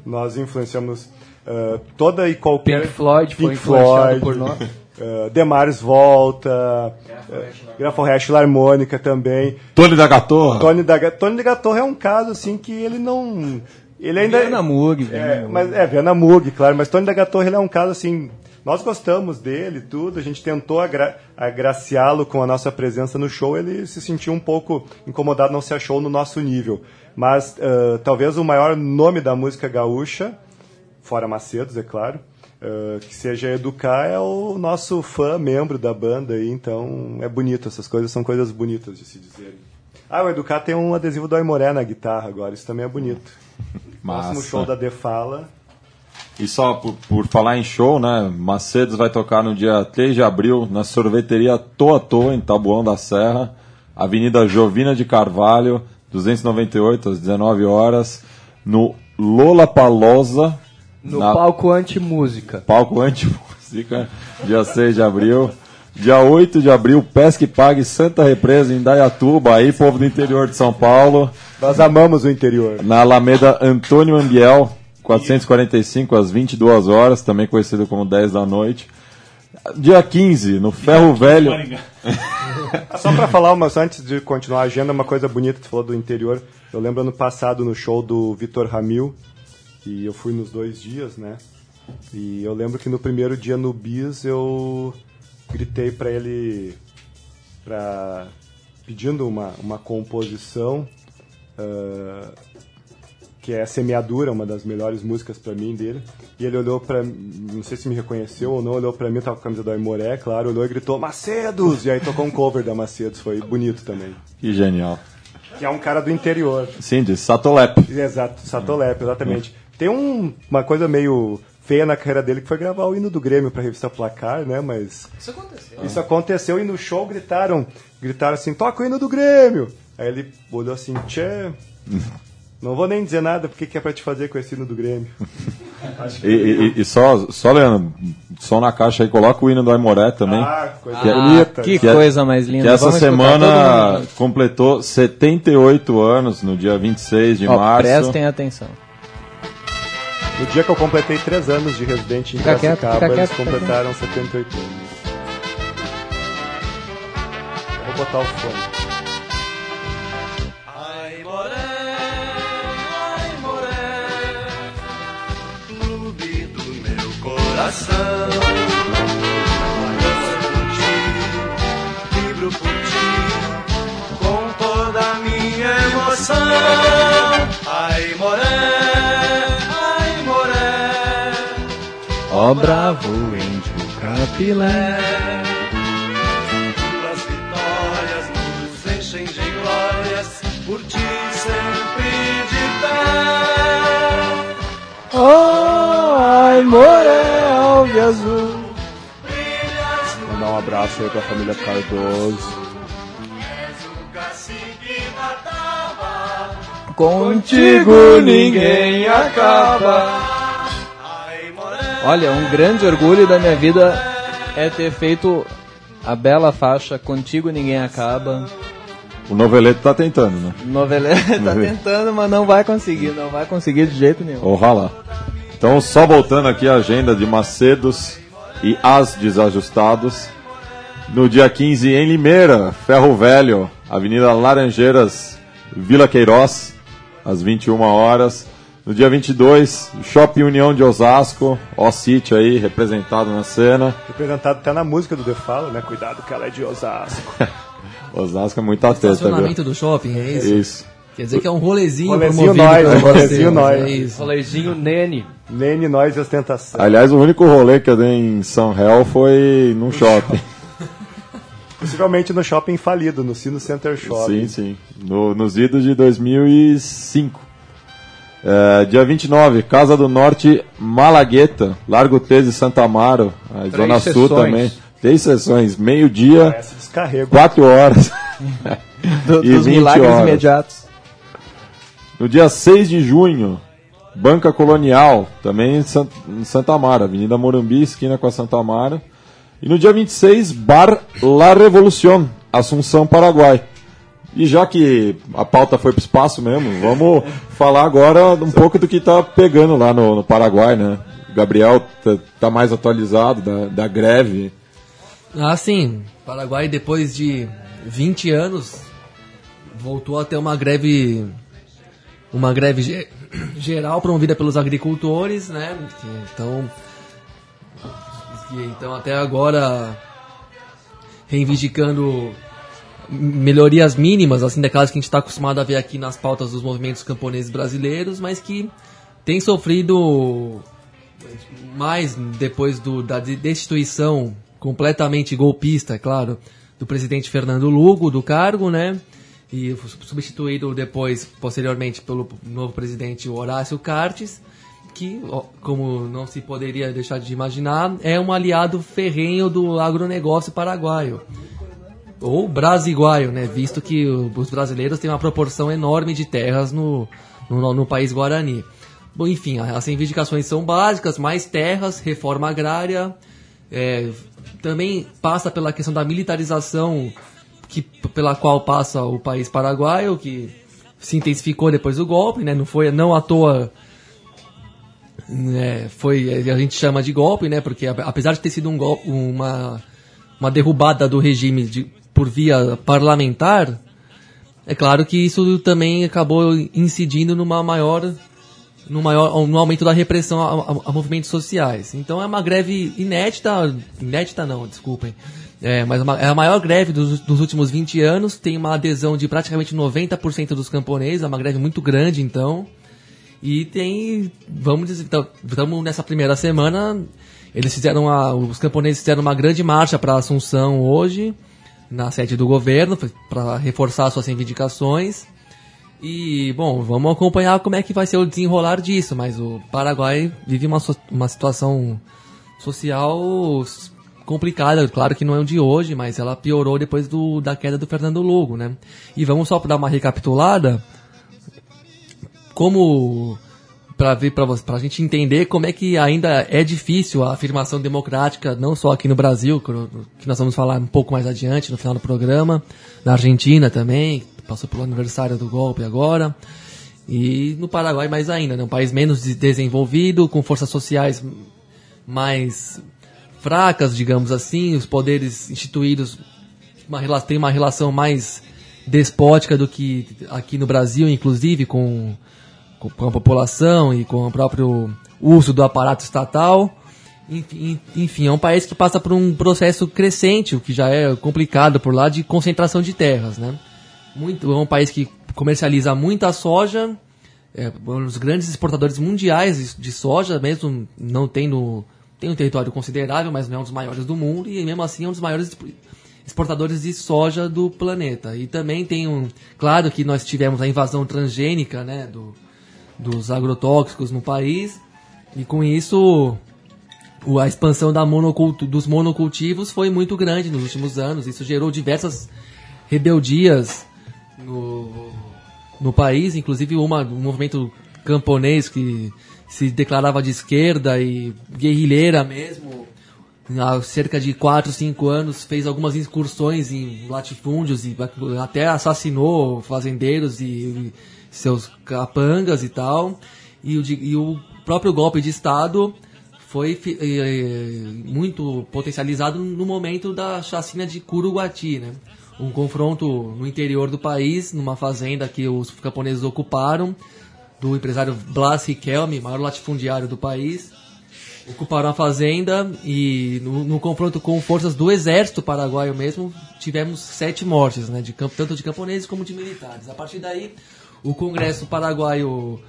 nós influenciamos ah, toda e qualquer Pink Floyd foi Pink influenciado Floyd, por nós. Uh, Demares Volta, uh, Grafo Hash Harmônica também. Tony da Gatorra? Tony da, Tony da Gatorra é um caso assim que ele não. Ele ainda. Viana Mug, É, Viana mas, é, Viana Mug, claro, mas Tony da Gatorra ele é um caso assim. Nós gostamos dele tudo, a gente tentou agra agraciá-lo com a nossa presença no show, ele se sentiu um pouco incomodado, não se achou no nosso nível. Mas uh, talvez o maior nome da música gaúcha, fora Macedos, é claro, uh, que seja Educar, é o nosso fã, membro da banda, aí, então é bonito, essas coisas são coisas bonitas de se dizer. Ah, o Educar tem um adesivo do Aimoré na guitarra agora, isso também é bonito. Próximo Massa. show da Defala. E só por, por falar em show, né? Macedos vai tocar no dia 3 de abril na sorveteria Toa Toa, em Tabuão da Serra, Avenida Jovina de Carvalho, 298, às 19 horas, no Lola Palosa, No na palco anti-música. palco Anti-Música, dia 6 de abril. Dia 8 de abril, Pesque Pague Santa Represa, em Dayatuba, aí, povo do interior de São Paulo Nós amamos o interior. na Alameda Antônio Ambiel, 445 às 22 horas, também conhecido como 10 da noite. Dia 15, no Ferro Velho. Só pra falar, mas antes de continuar a agenda, uma coisa bonita que você falou do interior. Eu lembro ano passado no show do Vitor Ramil, e eu fui nos dois dias, né? E eu lembro que no primeiro dia no Bis eu gritei pra ele, pra, pedindo uma, uma composição, ah, que é Semeadura, uma das melhores músicas pra mim dele. E ele olhou pra mim, não sei se me reconheceu ou não, olhou pra mim, tava com a camisa do Aimoré, claro, olhou e gritou Macedos! E aí tocou um cover da Macedos, foi bonito também. Que genial. Que é um cara do interior. Sim, de Satolep. Exato, Satolep, exatamente. Tem um- uma coisa meio feia na carreira dele que foi gravar o hino do Grêmio pra revista Placar, né? Mas Isso aconteceu. isso aconteceu e no show gritaram, gritaram assim, toca o hino do Grêmio. Aí ele olhou assim, tchê, não vou nem dizer nada, porque que é pra te fazer com esse hino do Grêmio? E, e- e só, só, Leandro, som na caixa aí, coloca o hino do Aimoré também. Ah, coisa Que é- bonita. Que Que é- coisa mais linda. Que essa Vamos semana completou 78 anos, no dia 26 de Ó, março. prestem atenção. No dia que eu completei três anos de residente em Fica Piracicaba, eles quieto, completaram 78 anos. Vou botar o fone. Coração. Por ti, vibro por ti, com toda a minha emoção. Ai, moré, ai, moré, Ó bravo índio capilé. tuas vitórias nos enchem de glórias, por ti sempre de pé. Ai, moré, alve azul. Mandar um abraço aí pra família Cardoso. Contigo ninguém acaba. Olha, um grande orgulho da minha vida é ter feito a bela faixa Contigo Ninguém Acaba. O noveleto tá tentando, né? Novela tá tentando, mas não vai conseguir, não vai conseguir de jeito nenhum. Ojalá. Então, só voltando aqui a agenda de Macedos e As Desajustados. No dia 15, em Limeira, Ferro Velho, Avenida Laranjeiras, Vila Queiroz, às 21 horas. No dia 22, Shopping União de Osasco, ó City aí, representado na cena. Representado até na música do The Fala, né? Cuidado que ela é de Osasco. Osasco é muito atenta, Estacionamento viu? do shopping, é isso? Isso. Quer dizer que é um rolezinho, Rolezinho promovido nós, pra né? vocês, Rolezinho nós. É isso. Rolezinho Nene. Nene, nós e ostentação. Aliás, o único rolê que eu dei em São Réu foi num shopping. Possivelmente no shopping falido, no Sino Center Sim, Shopping. sim. No- nos idos de 2005. É, dia 29, Casa do Norte, Malagueta, Largo 13, Santa Amaro, a Zona Sul sessões. também. Três sessões, meio-dia, quatro horas. Do- E dos 20 milagres horas. imediatos. No dia 6 de junho, Banca Colonial, também em Sant- em Santa Amaro, Avenida Morumbi, esquina com a Santa Amaro. E no dia 26, Bar La Revolución, Assunção, Paraguai. E já que a pauta foi pro espaço mesmo, vamos falar agora um pouco do que tá pegando lá no, no Paraguai, né? O Gabriel tá, tá mais atualizado da, da greve. Ah, sim. Paraguai, depois de 20 anos, voltou a ter uma greve. Uma greve ge- geral promovida pelos agricultores, né? Então. então, até agora. Reivindicando melhorias mínimas, assim, daquelas que a gente está acostumado a ver aqui nas pautas dos movimentos camponeses brasileiros, mas que tem sofrido mais depois do, da de- destituição completamente golpista, é claro, do presidente Fernando Lugo do cargo, né? E substituído depois, posteriormente, pelo novo presidente Horácio Cartes, que, como não se poderia deixar de imaginar, é um aliado ferrenho do agronegócio paraguaio. Ou brasiguaio, né? Visto que os brasileiros têm uma proporção enorme de terras no, no, no país guarani. Bom, enfim, as reivindicações são básicas, mais terras, reforma agrária, é, também passa pela questão da militarização que, pela qual passa o país paraguaio, que se intensificou depois do golpe, né? Não foi, não à toa né, foi a gente chama de golpe, né? Porque apesar de ter sido um golpe, uma uma derrubada do regime de, por via parlamentar, é claro que isso também acabou incidindo numa maior no maior no aumento da repressão a, a- a movimentos sociais. Então é uma greve inédita, inédita não, desculpem. É, mas é a maior greve dos, dos últimos 20 anos, tem uma adesão de praticamente 90% dos camponeses, é uma greve muito grande então. E tem, vamos dizer, estamos nessa primeira semana, eles fizeram os camponeses fizeram uma grande marcha para Assunção hoje, na sede do governo, para reforçar suas reivindicações. E, bom, vamos acompanhar como é que vai ser o desenrolar disso, mas o Paraguai vive uma, uma situação social complicada, claro que não é um de hoje, mas ela piorou depois do, da queda do Fernando Lugo, né? E vamos só dar uma recapitulada, como para ver para a gente entender como é que ainda é difícil a afirmação democrática não só aqui no Brasil que nós vamos falar um pouco mais adiante no final do programa na Argentina também passou pelo aniversário do golpe agora e no Paraguai mais ainda né? um país menos de- desenvolvido com forças sociais mais fracas digamos assim os poderes instituídos uma, tem uma relação mais despótica do que aqui no Brasil inclusive com com- a população e com o próprio uso do aparato estatal. Enfim, enfim, é um país que passa por um processo crescente, o que já é complicado por lá, de concentração de terras. Né? Muito, é um país que comercializa muita soja, é um dos grandes exportadores mundiais de soja, mesmo não tendo tem um território considerável, mas não é um dos maiores do mundo, e mesmo assim é um dos maiores expo- exportadores de soja do planeta. E também tem um. Claro que nós tivemos a invasão transgênica né, do, dos agrotóxicos no país, e com isso a expansão da monocultu- dos monocultivos foi muito grande nos últimos anos. Isso gerou diversas rebeldias no, no país, inclusive uma, um movimento camponês que se declarava de esquerda e guerrilheira mesmo. Há cerca de 4, 5 anos fez algumas incursões em latifúndios e até assassinou fazendeiros e seus capangas e tal. E o, e o próprio golpe de Estado foi eh, muito potencializado no momento da chacina de Curuguati, né? Um confronto no interior do país, numa fazenda que os camponeses ocuparam, do empresário Blas Riquelme, maior latifundiário do país. Ocuparam a fazenda e no, no confronto com forças do exército paraguaio mesmo, tivemos sete mortes, né? De, tanto de camponeses como de militares. A partir daí, o Congresso paraguaio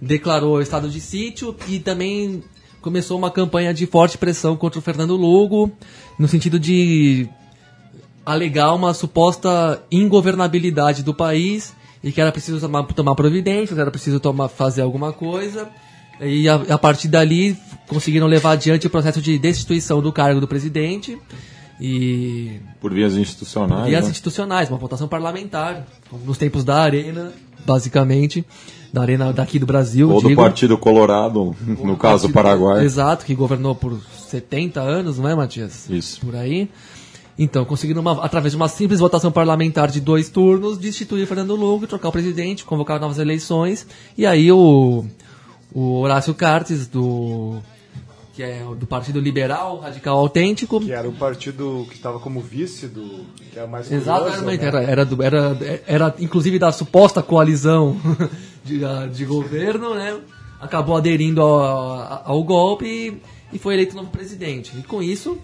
declarou estado de sítio e também começou uma campanha de forte pressão contra o Fernando Lugo, no sentido de alegar uma suposta ingovernabilidade do país e que era preciso tomar, tomar providências, era preciso tomar, fazer alguma coisa. E a, a partir dali conseguiram levar adiante o processo de destituição do cargo do presidente e Por vias institucionais. vias né? institucionais, uma votação parlamentar, nos tempos da Arena, basicamente, da Arena daqui do Brasil. Ou do. Partido Colorado, no caso Partido- Paraguai. Exato, que governou por 70 anos, não é, Matias? Isso. Por aí. Então, conseguiram, uma- através de uma simples votação parlamentar de dois turnos, destituir Fernando Lugo, trocar o presidente, convocar novas eleições. E aí o, o Horácio Cartes, do, que é do Partido Liberal Radical Autêntico, Que era o partido que estava como vice do. que era mais curioso, Exatamente, né? era, era, do- era, era inclusive da suposta coalizão de, a- de governo, né? Acabou aderindo ao, ao golpe e, e foi eleito novo presidente. E com isso,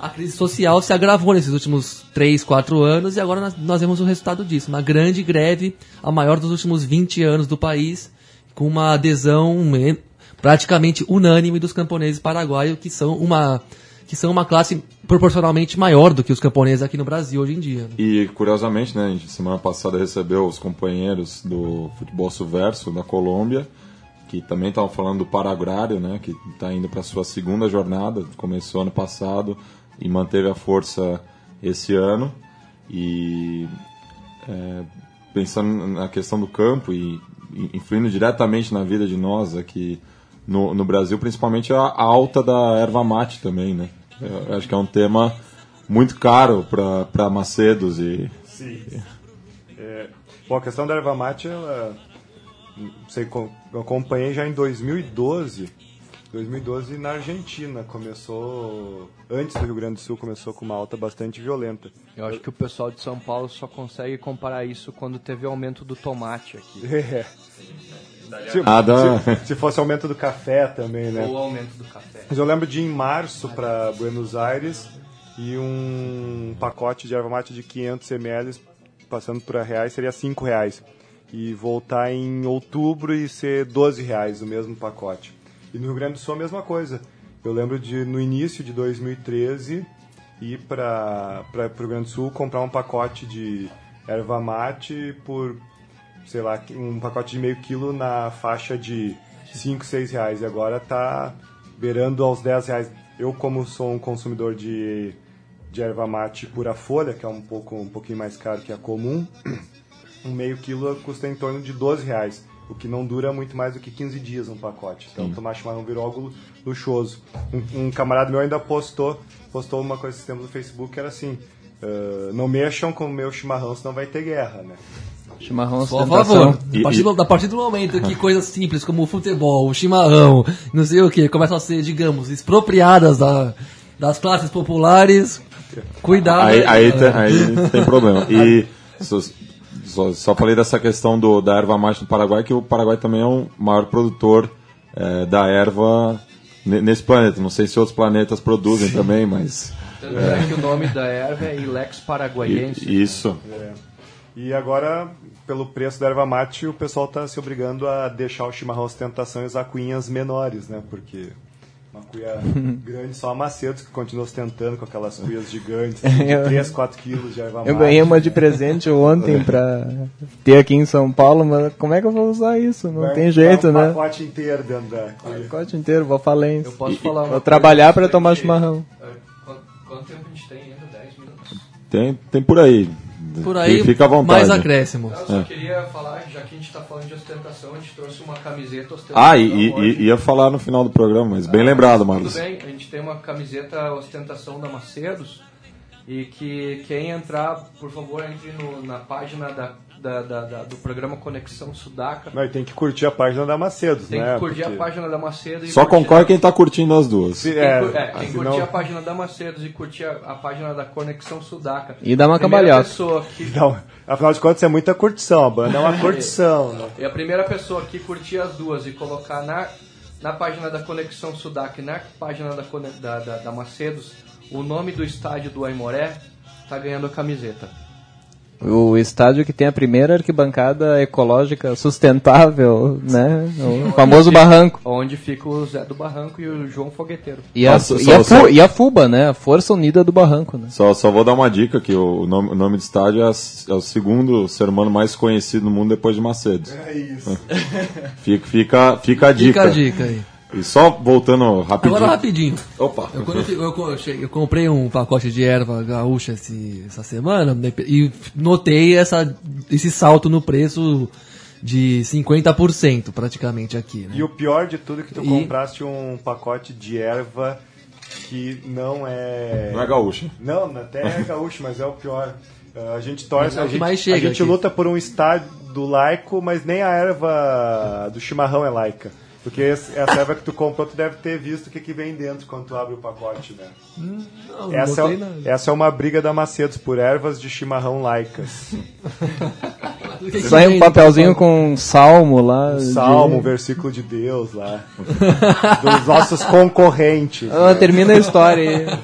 a crise social se agravou nesses últimos 3, 4 anos e agora nós, nós vemos o resultado disso. Uma grande greve, a maior dos últimos 20 anos do país, com uma adesão praticamente unânime dos camponeses paraguaios, que são uma que são uma classe proporcionalmente maior do que os camponeses aqui no Brasil hoje em dia. né? E curiosamente, né, a gente semana passada recebeu os companheiros do futebol subverso da Colômbia, que também estavam falando do Paragrário, né, que está indo para sua segunda jornada, começou ano passado e manteve a força esse ano. E é, pensando na questão do campo e, influindo diretamente na vida de nós aqui no, no Brasil, principalmente a, alta da erva mate também, né? Eu acho que é um tema muito caro para Macedos e Sim. É, bom, a questão da erva mate, ela, sei, acompanhei já em 2012. 2012 na Argentina começou, antes do Rio Grande do Sul, começou com uma alta bastante violenta. Eu acho que o pessoal de São Paulo só consegue comparar isso quando teve o aumento do tomate aqui. É. Se, Nada. se, se fosse aumento do café também, né? Ou o aumento do café. Mas eu lembro de ir em março para Buenos Aires e um pacote de erva mate de 500 ml, passando por reais, seria 5 reais. E voltar em outubro e ser 12 reais o mesmo pacote. E no Rio Grande do Sul a mesma coisa. Eu lembro de, no início de 2013, ir para o Rio Grande do Sul comprar um pacote de erva mate por sei lá, um pacote de meio quilo na faixa de 5, 6 reais. E agora tá beirando aos 10 reais. Eu, como sou um consumidor de, de erva mate pura folha, que é um, pouco, um pouquinho mais caro que a comum, um meio quilo custa em torno de 12 reais. O que não dura muito mais do que 15 dias um pacote. Então, tomar chimarrão virou algo luxuoso. Um, um camarada meu ainda postou, postou uma coisa esse tempo no Facebook, que era assim, "Ah, não mexam com o meu chimarrão, senão vai ter guerra, né? Chimarrão Por favor, a partir, do, a partir do momento que coisas simples como o futebol, o chimarrão, não sei o que, começam a ser, digamos, expropriadas da- das classes populares, cuidado. Aí, aí, tem, aí tem problema. E só, só, falei dessa questão do, da erva mate no Paraguai, que o Paraguai também é o maior produtor eh, da erva ne- nesse planeta. Não sei se outros planetas produzem também, mas. Tanto é. que o nome da erva é Ilex paraguaiense. i- Isso. É. E agora, pelo preço da erva mate, o pessoal está se obrigando a deixar o chimarrão ostentação e usar cuinhas menores, né? Porque uma cuia grande só a Macedos que continua ostentando com aquelas cuias gigantes de Eu- 3, 4 quilos de erva mate. Eu ganhei uma de presente ontem pra ter aqui em São Paulo, mas como é que eu vou usar isso? Não Vai- tem jeito, um né? pacote inteiro dentro da O cuia. pacote inteiro, vou falência. Eu posso falar uma Vou trabalhar pra disso tomar aqui? chimarrão. É, Quanto, quanto tempo a gente tem ainda? 10 minutos? Tem, tem por aí. Por aí, Fica à vontade. mais acréscimo. Eu só É. queria falar, já que a gente está falando de ostentação, a gente trouxe uma camiseta ostentação. Ah, e, e- ia falar no final do programa, mas bem lembrado, Marlos. Tudo bem, a gente tem uma camiseta ostentação da Macedos e que quem entrar, por favor, entre no- na página da, da- da- da- do programa Conexão Sudaca. Não, e tem que curtir a página da Macedos, Tem né? que curtir Porque- a página da Macedos. e Só curtir- concorre quem tá curtindo as duas. Tem, é, é, tem que senão- curtir a página da Macedos e curtir a, a página da Conexão Sudaca. E dá uma cambalhota. que Não, afinal de contas é muita curtição, a banda é uma curtição, né? E a primeira pessoa que curtir as duas e colocar na, na página da Conexão Sudac e na página da, da, da, da Macedos o nome do estádio do Aimoré, tá ganhando a camiseta. O estádio que tem a primeira arquibancada ecológica sustentável, né? O famoso barranco. Onde fica o Zé do Barranco e o João Fogueteiro. E a, Nossa, e só- a, só- e a FUBA, né? A Força Unida do Barranco, né? Só, só vou dar uma dica que o nome, o nome do estádio é, é o segundo ser humano mais conhecido no mundo depois de Macedo. É isso. Fica, fica, fica a dica. Fica a dica aí. E só voltando rapidinho. Agora rapidinho. Opa. Eu, quando eu, eu eu comprei um pacote de erva gaúcha esse- essa semana e notei essa, esse salto no preço de 50% praticamente aqui. Né? E o pior de tudo é que tu E- compraste um pacote de erva que não é. Não é gaúcha. Não, até é gaúcho, mas é o pior. Uh, A gente torce, é a gente, mais chega a gente aqui. luta por um estado laico, mas nem a erva do chimarrão é laica. Porque essa erva que tu comprou, tu deve ter visto o que, que vem dentro quando tu abre o pacote, né? Não, não Essa é, nada. essa é uma briga da Macedos por ervas de chimarrão laicas. Sai um papelzinho com um salmo lá. Um de- salmo, um versículo de Deus lá. Dos nossos concorrentes. Ah, termina a história aí.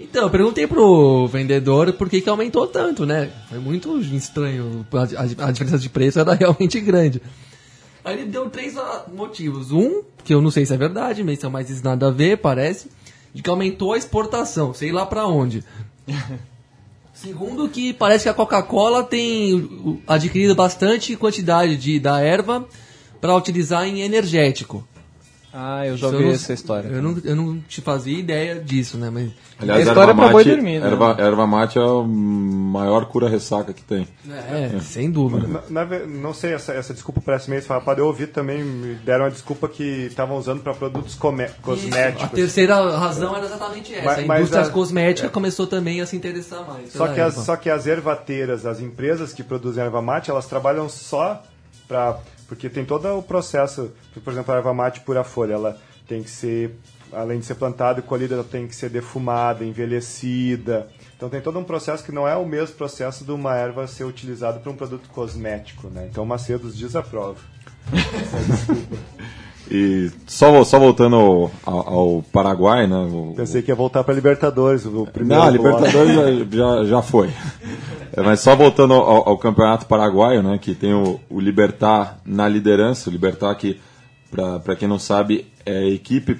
Então, eu perguntei pro vendedor por que, que aumentou tanto, né? Foi muito estranho. A, a- a diferença de preço era realmente grande. Aí ele deu três ah, motivos. Um, que eu não sei se é verdade, mas mais isso nada a ver, parece, de que aumentou a exportação, sei lá pra onde. Segundo, que parece que a Coca-Cola tem adquirido bastante quantidade de, da erva para utilizar em energético. Ah, eu já ouvi essa história. Eu não, eu não te fazia ideia disso, né? Mas Aliás, É história erva pra boi mate, dormir, né? erva, erva mate é a maior cura-ressaca que tem. É, sem dúvida. Na- na não sei, essa, essa desculpa parece meio esfarrapada. Eu ouvi também, me deram uma desculpa que estavam usando para produtos come- Isso, A cosméticos. terceira razão era exatamente essa. Mas- a indústria a- cosmética é. começou também a se interessar mais. Só que, as, só que as ervateiras, as empresas que produzem erva mate, elas trabalham só para. Porque tem todo o processo. Por exemplo, a erva mate pura folha, ela tem que ser, além de ser plantada e colhida, ela tem que ser defumada, envelhecida. Então tem todo um processo que não é o mesmo processo de uma erva ser utilizada para um produto cosmético. Né? Então Macedos desaprova. E só, só voltando ao, ao- Paraguai, né? o- Pensei que ia voltar para Libertadores, o primeiro. Não. Libertadores já, já, já foi. É, mas só voltando ao, ao Campeonato Paraguaio, né, que tem o, o Libertar na liderança, o Libertar que, para quem não sabe, é a equipe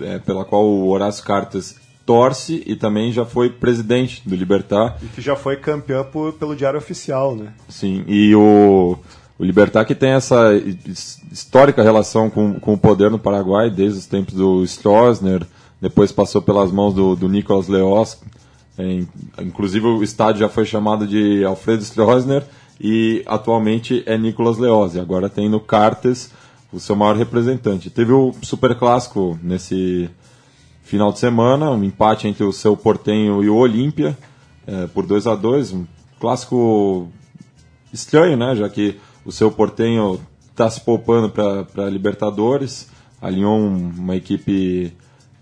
é, pela qual o Horácio Cartas torce e também já foi presidente do Libertar. E que já foi campeão por- pelo Diário Oficial, né? Sim, e o, O Libertar que tem essa his- histórica relação com, com o poder no Paraguai, desde os tempos do Stroessner, depois passou pelas mãos do, do Nicolas Leoz, inclusive o estádio já foi chamado de Alfredo Stroessner e atualmente é Nicolas Leoz. E agora tem no Cartes o seu maior representante. Teve o Super Clássico nesse final de semana, um empate entre o seu Portenho e o Olímpia, eh, por 2 a 2 um clássico estranho, né? Já que o seu Portenho está se poupando para Libertadores, alinhou um- uma equipe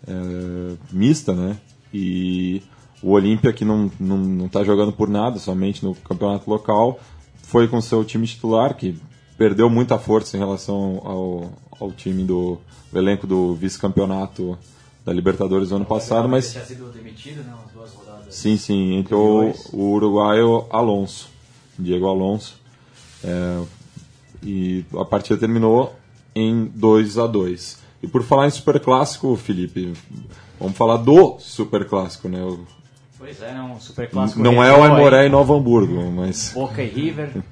eh, mista, né? E o Olímpia, que não está não, não tá jogando por nada, somente no campeonato local, foi com seu time titular, que perdeu muita força em relação ao, ao time do, elenco do vice-campeonato da Libertadores do ano passado, mas tinha sido demitido, né? Umas duas rodadas. Sim, sim, entrou o uruguaio Alonso, Diego Alonso. É, e a partida terminou em 2 a 2 E por falar em Super Clássico, Felipe, vamos falar do Super Clássico, né? O- Pois é, né? Um super clássico. Não é o retrô aí. Aimoré em Novo Hamburgo, mas. Boca e River.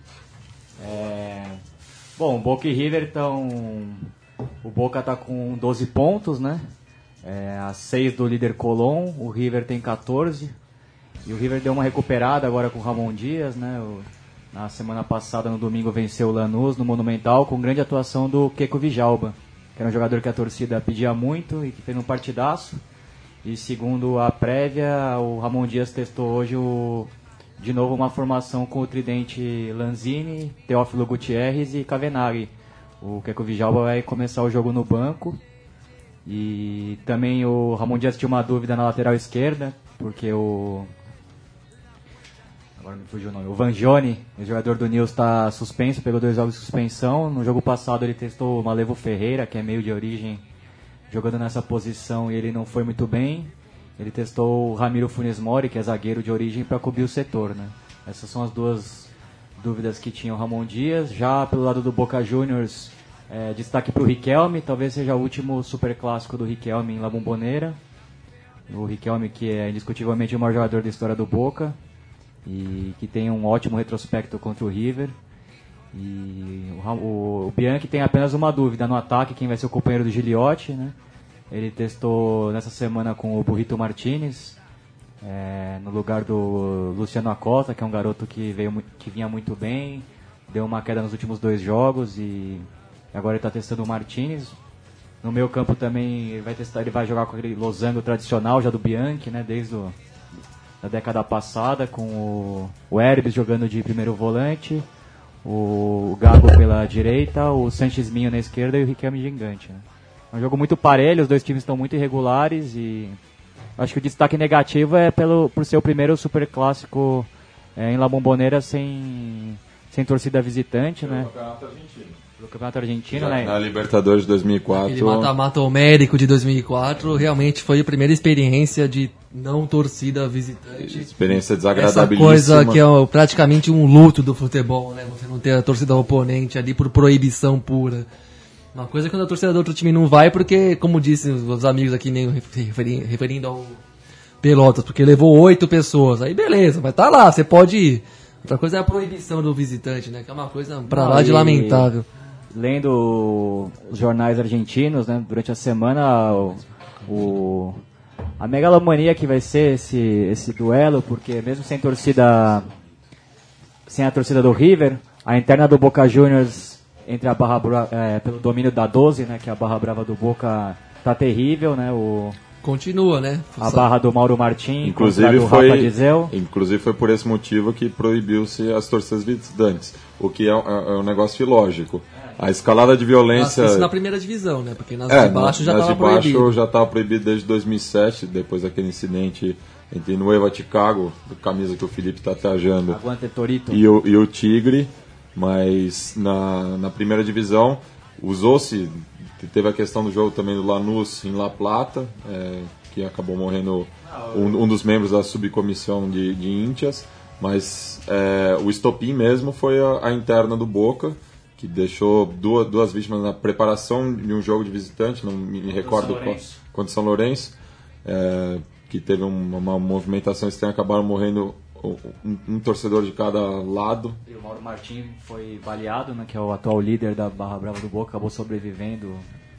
É, Bom, Boca e River estão. O Boca tá com 12 pontos, né? É, a 6 do líder Colón, o River tem 14. E o River deu uma recuperada agora com o Ramon Dias, né? O- Na semana passada, no domingo, venceu o Lanús no Monumental com grande atuação do Keco Vijalba, que era um jogador que a torcida pedia muito e que fez um partidaço. E segundo a prévia, o Ramon Dias testou hoje o, de novo uma formação com o tridente Lanzini, Teófilo Gutierrez e Cavenaghi. O Keco Vijalba vai começar o jogo no banco. E também o Ramon Dias tinha uma dúvida na lateral esquerda, porque o. Agora me fugiu o nome. O Vangione, jogador do Nils, está suspenso, pegou dois jogos de suspensão. No jogo passado ele testou o Malevo Ferreira, que é meio de origem, jogando nessa posição e ele não foi muito bem. Ele testou o Ramiro Funes Mori, que é zagueiro de origem, para cobrir o setor. Né? Essas são as duas dúvidas que tinha o Ramon Dias. Já pelo lado do Boca Juniors, é, destaque para o Riquelme, talvez seja o último super clássico do Riquelme em La Bombonera. O Riquelme, que é indiscutivelmente o maior jogador da história do Boca e que tem um ótimo retrospecto contra o River. E o, o, o Bianchi tem apenas uma dúvida no ataque, quem vai ser o companheiro do Giliotti, né? Ele testou nessa semana com o Burrito Martinez, é, no lugar do Luciano Acosta, que é um garoto que, veio, que vinha muito bem, deu uma queda nos últimos dois jogos e agora ele está testando o Martinez. No meu campo também ele vai testar, ele vai jogar com aquele losango tradicional já do Bianchi, né? Desde o, da década passada, com o, o Herbes jogando de primeiro volante, o Gago pela direita, o Sanches Minho na esquerda e o Riquelme gigante. Né? É um jogo muito parelho, os dois times estão muito irregulares e acho que o destaque negativo é pelo, por ser o primeiro super clássico é, em La Bombonera sem, sem torcida visitante, né? Pelo Campeonato Argentino, né? Na Libertadores de 2004. Aquele mata-mata homérico de 2004 realmente foi a primeira experiência de não torcida visitante. Experiência Essa desagradabilíssima. coisa que é praticamente um luto do futebol, né? Você não ter a torcida oponente ali por proibição pura. Uma coisa é quando a torcida do outro time não vai, porque, como disse os amigos aqui, meio referi- referindo ao Pelotas, porque levou oito pessoas. Aí beleza, mas tá lá, você pode ir. Outra coisa é a proibição do visitante, né? Que é uma coisa pra lá de lamentável. Lendo os jornais argentinos, né, durante a semana, o, o- a megalomania que vai ser esse, esse duelo, porque mesmo sem torcida, sem a torcida do River, a interna do Boca Juniors entre a barra é, pelo domínio da 12, né, que é a barra brava do Boca, tá terrível, né, o Continua, né? a barra do Mauro Martins, Inclusive foi, inclusive foi por esse motivo que proibiu-se as torcidas visitantes, o que é, um- é um negócio ilógico. A escalada de violência... Isso na primeira divisão, né? Porque nas É, de baixo já estava de baixo proibido. já estava proibido desde 2007, depois daquele incidente entre Nueva Chicago, do camisa que o Felipe está trajando, Aguante Torito. e o, e o Tigre, mas na, na primeira divisão usou-se, teve a questão do jogo também do Lanús em La Plata, é, que acabou morrendo um, um dos membros da subcomissão de, de Íntias, mas é, o estopim mesmo foi a, a interna do Boca, que deixou duas, duas vítimas na preparação de um jogo de visitante, não me recordo qual, contra São Lourenço, é, que teve uma, uma movimentação estranha, acabaram morrendo um, um torcedor de cada lado. E o Mauro Martins foi baleado, né, que é o atual líder da Barra Brava do Boca, acabou sobrevivendo.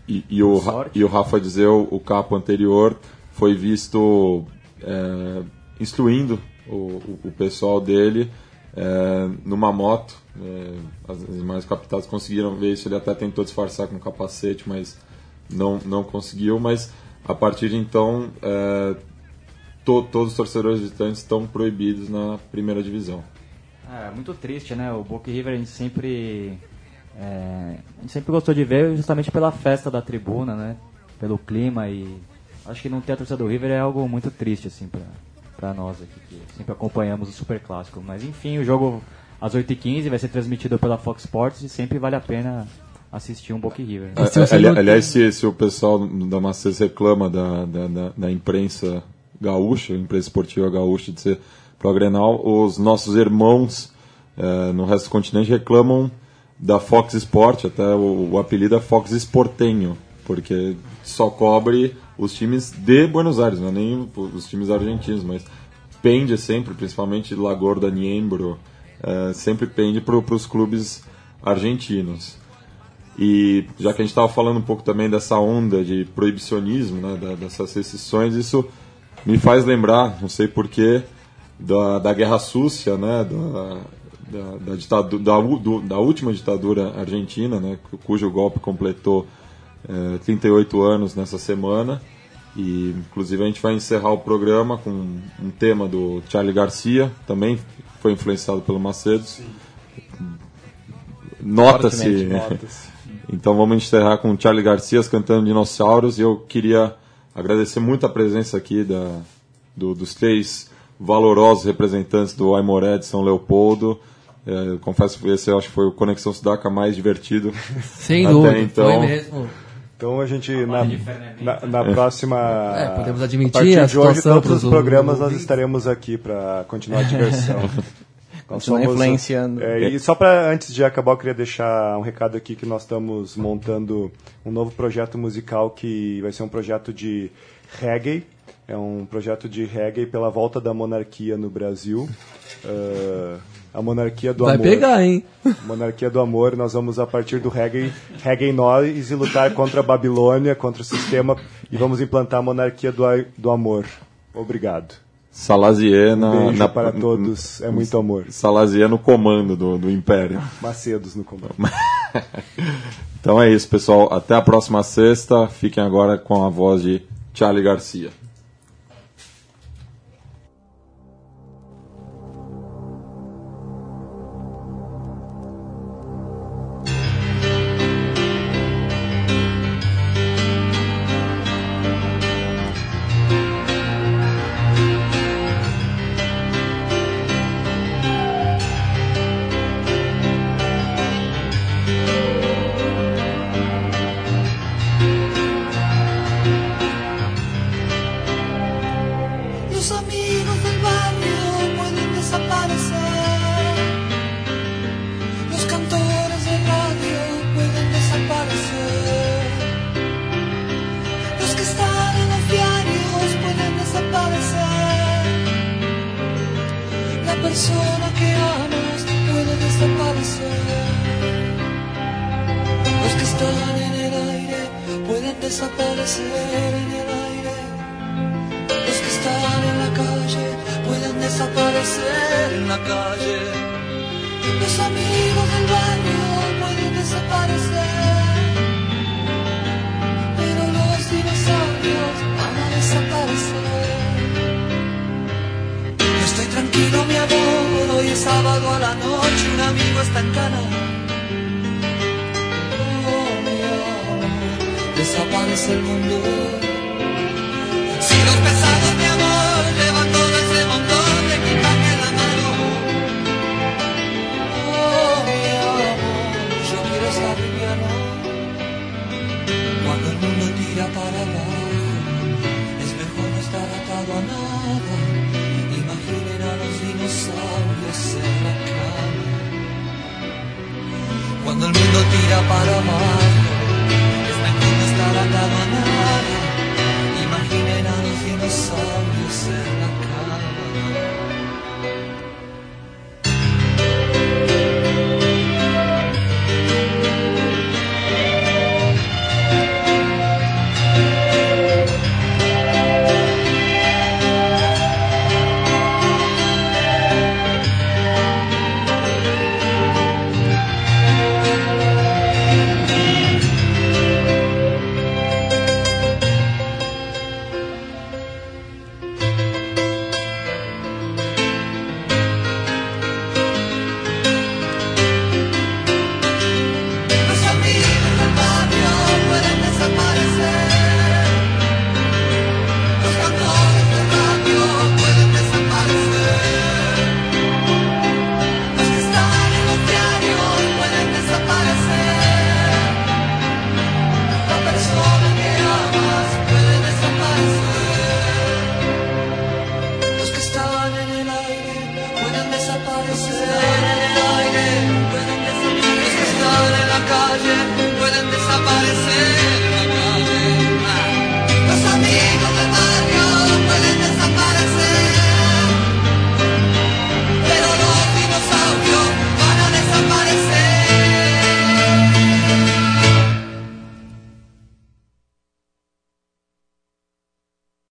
E, e o, sorte. e o Rafa Dizeu, o capo anterior, foi visto é, instruindo o, o, o pessoal dele é, numa moto. É, as, imagens captadas conseguiram ver isso, ele até tentou disfarçar com capacete, mas não, não conseguiu. Mas a partir de então, é, to- todos os torcedores visitantes estão proibidos na primeira divisão. É muito triste, né? O Boca River a gente sempre é, a gente sempre gostou de ver justamente pela festa da tribuna, né? Pelo clima e acho que não ter a torcida do River é algo muito triste assim para nós aqui que sempre acompanhamos o Super Clássico. Mas enfim, o jogo às 8h15 vai ser transmitido pela Fox Sports e sempre vale a pena assistir um Boca River. né? É, ali- aliás, se, se o pessoal da Macedo reclama da, da, da- da imprensa gaúcha, imprensa esportiva gaúcha, de ser pro Grenal, os nossos irmãos eh, no resto do continente reclamam da Fox Sport, até o, o apelido é Fox Esportenho, porque só cobre os times de Buenos Aires, não é nem os times argentinos, mas pende sempre, principalmente Lagorda, Niembro, eh, sempre pende para os clubes argentinos. E já que a gente estava falando um pouco também dessa onda de proibicionismo, né, da- dessas restrições, isso me faz lembrar, não sei porquê, da, da Guerra Súcia, né, da, da, da, ditadu- da, do- da última ditadura argentina, né, cu- cujo golpe completou eh, 38 anos nessa semana. E, inclusive, a gente vai encerrar o programa com um tema do Charlie Garcia, também foi influenciado pelo Macedo. Nota-se. Então vamos encerrar com o Charlie Garcia cantando Dinossauros e eu queria agradecer muito a presença aqui da, do- dos três valorosos representantes do Aimoré de São Leopoldo. É, confesso que esse eu acho que foi o Conexão Sudaca mais divertido. Sem até dúvida, então. foi mesmo. Então a gente, na, na, na próxima. É, podemos admitir a partir a de hoje, todos os programas nós estaremos aqui para continuar a diversão. Nós somos- influenciando. é, e só para antes de acabar, eu queria deixar um recado aqui que nós estamos montando um novo projeto musical que vai ser um projeto de reggae. É um projeto de reggae pela volta da monarquia no Brasil. Ah, a monarquia do Vai amor. pegar, hein? Monarquia do Amor, nós vamos a partir do reggae, reggae nós e lutar contra a Babilônia, contra o sistema e vamos implantar a monarquia do, do amor. Obrigado. Salaziena. Um beijo na- para todos, é muito amor. Salazia no comando do, do Império. Macedos no comando. Então é isso, pessoal. Até a próxima sexta. Fiquem agora com a voz de Charlie Garcia.